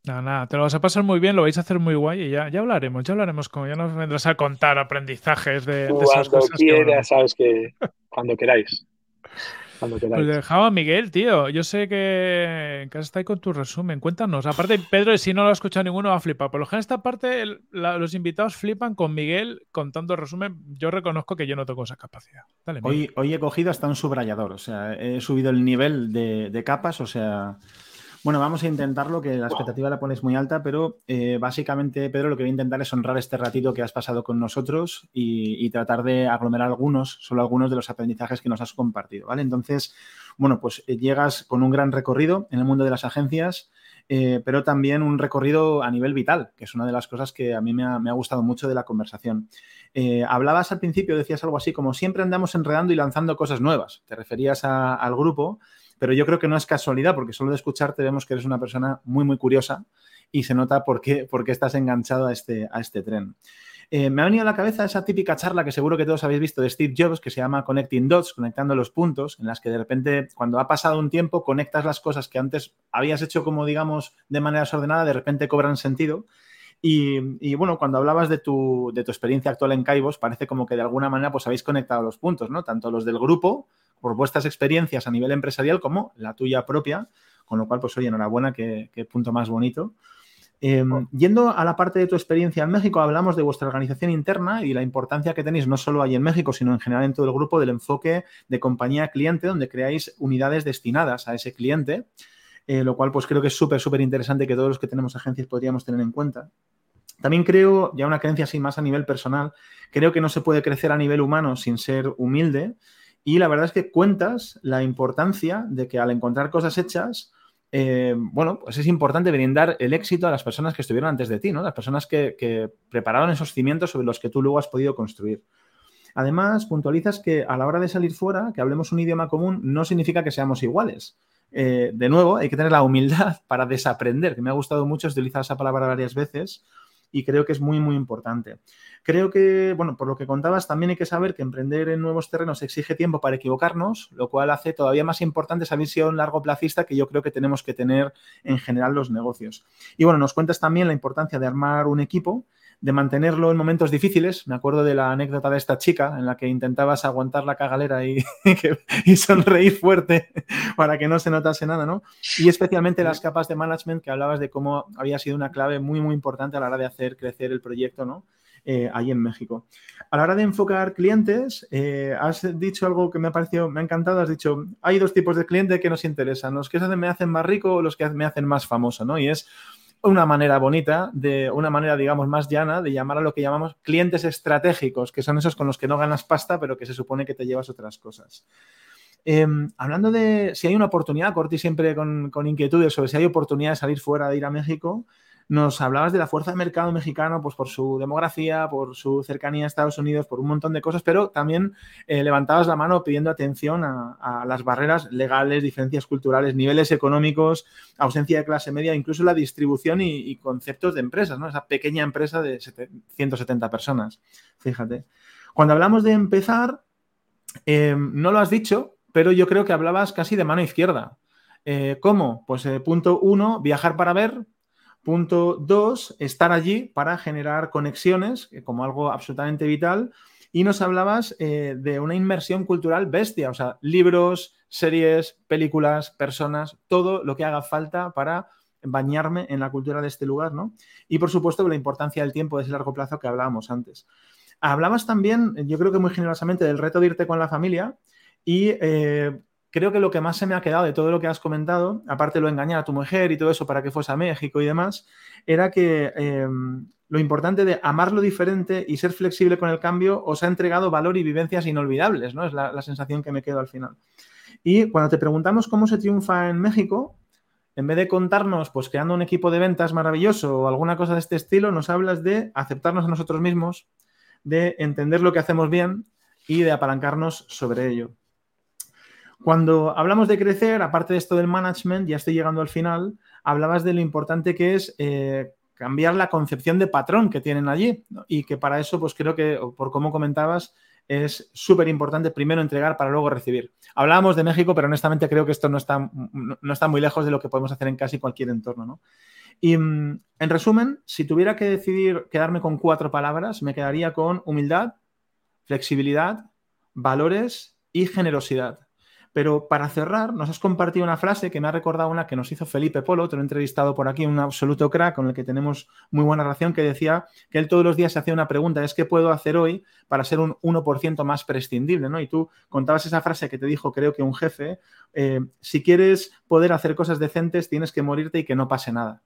Nada, nada, te lo vas a pasar muy bien, lo vais a hacer muy guay y ya, ya hablaremos, ya hablaremos, como ya nos vendrás a contar aprendizajes de, de esas cosas. Quieras, sabes que cuando queráis. Cuando pues queráis. Pues dejaba a Miguel, tío. Yo sé que, que está ahí con tu resumen. Cuéntanos. Aparte, Pedro, si no lo ha escuchado ninguno, va a flipar. Por lo general, esta parte, los invitados flipan con Miguel contando el resumen. Yo reconozco que yo no tengo esa capacidad. hoy, hoy he cogido hasta un subrayador. O sea, he subido el nivel de, de capas. O sea, bueno, vamos a intentarlo, que la expectativa la pones muy alta, pero eh, básicamente, Pedro, lo que voy a intentar es honrar este ratito que has pasado con nosotros y, tratar de aglomerar algunos, solo algunos de los aprendizajes que nos has compartido, ¿vale? Entonces, bueno, pues eh, llegas con un gran recorrido en el mundo de las agencias, eh, pero también un recorrido a nivel vital, que es una de las cosas que a mí me ha, gustado mucho de la conversación. hablabas al principio, decías algo así como siempre andamos enredando y lanzando cosas nuevas. Te referías al grupo pero yo creo que no es casualidad, porque solo de escucharte vemos que eres una persona muy, muy curiosa y se nota por qué, por qué estás enganchado a este, a este tren. Eh, me ha venido a la cabeza esa típica charla que seguro que todos habéis visto de Steve Jobs, que se llama Connecting Dots, conectando los puntos, en las que de repente, cuando ha pasado un tiempo, conectas las cosas que antes habías hecho como, digamos, de manera desordenada, de repente cobran sentido. Y, bueno, cuando hablabas de tu, de tu, experiencia actual en Caibos, parece como que de alguna manera pues habéis conectado los puntos, ¿no? Tanto los del grupo por vuestras experiencias a nivel empresarial como la tuya propia, con lo cual, pues oye, enhorabuena, qué, qué punto más bonito. Em, oh. yendo a la parte de tu experiencia en México, hablamos de vuestra organización interna y la importancia que tenéis no solo ahí en México, sino en general en todo el grupo del enfoque de compañía-cliente, donde creáis unidades destinadas a ese cliente, eh, lo cual pues creo que es súper, súper interesante que todos los que tenemos agencias podríamos tener en cuenta. También creo, ya una creencia así más a nivel personal, creo que no se puede crecer a nivel humano sin ser humilde. Y la verdad es que cuentas la importancia de que al encontrar cosas hechas, eh, bueno, pues es importante brindar el éxito a las personas que estuvieron antes de ti, ¿no? Las personas que, prepararon esos cimientos sobre los que tú luego has podido construir. Además, puntualizas que a la hora de salir fuera, que hablemos un idioma común, no significa que seamos iguales. Eh, de nuevo, hay que tener la humildad para desaprender, que me ha gustado mucho utilizar esa palabra varias veces y creo que es muy, muy importante. Creo que, bueno, por lo que contabas, también hay que saber que emprender en nuevos terrenos exige tiempo para equivocarnos, lo cual hace todavía más importante esa visión largo placista que yo creo que tenemos que tener en general los negocios. Y bueno, nos cuentas también la importancia de armar un equipo de mantenerlo en momentos difíciles. Me acuerdo de la anécdota de esta chica en la que intentabas aguantar la cagalera y, sonreír fuerte para que no se notase nada, ¿no? Y especialmente las capas de management que hablabas de cómo había sido una clave muy, muy importante a la hora de hacer crecer el proyecto, ¿no? Eh, ahí en México. A la hora de enfocar clientes, eh, has dicho algo que me ha parecido, me ha encantado, has dicho, hay dos tipos de clientes que nos interesan, los que me hacen más rico o los que me hacen más famoso, ¿no? Y es una manera bonita, de una manera, digamos, más llana de llamar a lo que llamamos clientes estratégicos, que son esos con los que no ganas pasta, pero que se supone que te llevas otras cosas. Em, hablando de si hay una oportunidad, Corti siempre con, con, inquietudes sobre si hay oportunidad de salir fuera, de ir a México, nos hablabas de la fuerza de mercado mexicano, pues por su demografía, por su cercanía a Estados Unidos, por un montón de cosas, pero también eh, levantabas la mano pidiendo atención a, las barreras legales, diferencias culturales, niveles económicos, ausencia de clase media, incluso la distribución y, conceptos de empresas, ¿no? Esa pequeña empresa de 170 personas, fíjate. Cuando hablamos de empezar, eh, no lo has dicho, pero yo creo que hablabas casi de mano izquierda. Eh, ¿Cómo? Pues punto uno, viajar para ver. Punto dos, estar allí para generar conexiones como algo absolutamente vital. Y nos hablabas eh, de una inmersión cultural bestia, o sea, libros, series, películas, personas, todo lo que haga falta para bañarme en la cultura de este lugar, ¿no? Y por supuesto, la importancia del tiempo de ese largo plazo que hablábamos antes. Hablabas también, yo creo que muy generosamente, del reto de irte con la familia y eh, creo que lo que más se me ha quedado de todo lo que has comentado, aparte de lo engañar a tu mujer y todo eso para que fuese a México y demás, era que em, lo importante de amar lo diferente y ser flexible con el cambio os ha entregado valor y vivencias inolvidables, ¿no? Es la, sensación que me quedo al final. Y cuando te preguntamos cómo se triunfa en México, en vez de contarnos, pues creando un equipo de ventas maravilloso o alguna cosa de este estilo, nos hablas de aceptarnos a nosotros mismos, de entender lo que hacemos bien y de apalancarnos sobre ello. Cuando hablamos de crecer, aparte de esto del management, ya estoy llegando al final, hablabas de lo importante que es eh, cambiar la concepción de patrón que tienen allí y que para eso, pues creo que, por cómo comentabas, es súper importante primero entregar para luego recibir. Hablábamos de México, pero honestamente creo que esto no está, no está muy lejos de lo que podemos hacer en casi cualquier entorno. ¿no? Y mm, en resumen, si tuviera que decidir quedarme con cuatro palabras, me quedaría con humildad, flexibilidad, valores y generosidad. Pero para cerrar, nos has compartido una frase que me ha recordado una que nos hizo Felipe Polo, otro entrevistado por aquí, un absoluto crack con el que tenemos muy buena relación, que decía que él todos los días se hacía una pregunta, es ¿qué puedo hacer hoy para ser un 1% más prescindible? ¿no? Y tú contabas esa frase que te dijo, creo que un jefe, eh, si quieres poder hacer cosas decentes, tienes que morirte y que no pase nada.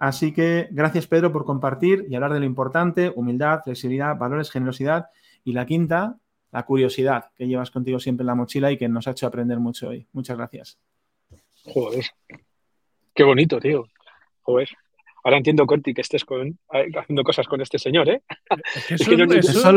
Así que gracias Pedro por compartir y hablar de lo importante, humildad, flexibilidad, valores, generosidad. Y la quinta, la curiosidad que llevas contigo siempre en la mochila y que nos ha hecho aprender mucho hoy. Muchas gracias. Joder, qué bonito, tío. Joder. Ahora entiendo, Corti, que estés haciendo cosas con este señor, ¿eh? solo,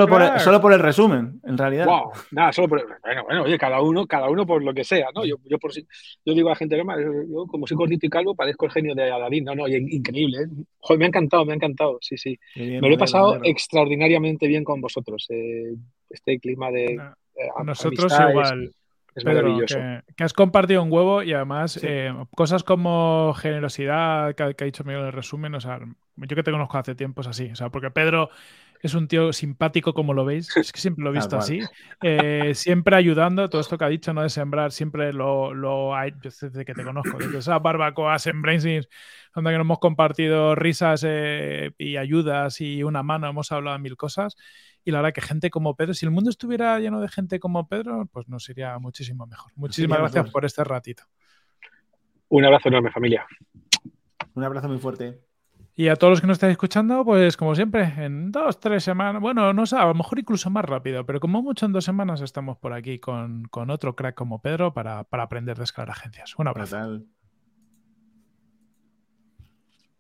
por el, solo, por el, resumen, en realidad. Wow, nada, solo por el, Bueno, bueno, oye, cada uno, cada uno por lo que sea, ¿no? Yo, yo, por, yo digo a la gente, yo como soy cortito y calvo, parezco el genio de Aladín. No, no, increíble, ¿eh? Joder, me ha encantado, me ha encantado, sí, sí. me lo he pasado extraordinariamente bien con vosotros. Eh, este clima de... Eh, Nosotros igual. Es, maravilloso. Que, has compartido un huevo y además eh, cosas como generosidad que, ha dicho Miguel en el resumen, o sea, yo que te conozco hace tiempo es así, o sea, porque Pedro es un tío simpático como lo veis, es que siempre lo he visto así, eh, siempre ayudando, todo esto que ha dicho, no de sembrar, siempre lo, lo hay, desde que te conozco, desde esas barbacoas en Brainsins, donde nos hemos compartido risas y ayudas y una mano, hemos hablado de mil cosas y la verdad que gente como Pedro, si el mundo estuviera lleno de gente como Pedro, pues nos iría muchísimo mejor. Muchísimas gracias por este ratito. Un abrazo enorme, familia. Un abrazo muy fuerte. Y a todos los que nos estáis escuchando, pues como siempre, en dos, tres semanas, bueno, no sé, a lo mejor incluso más rápido, pero como mucho en dos semanas estamos por aquí con, con otro crack como Pedro para, para aprender de escalar agencias. Un abrazo.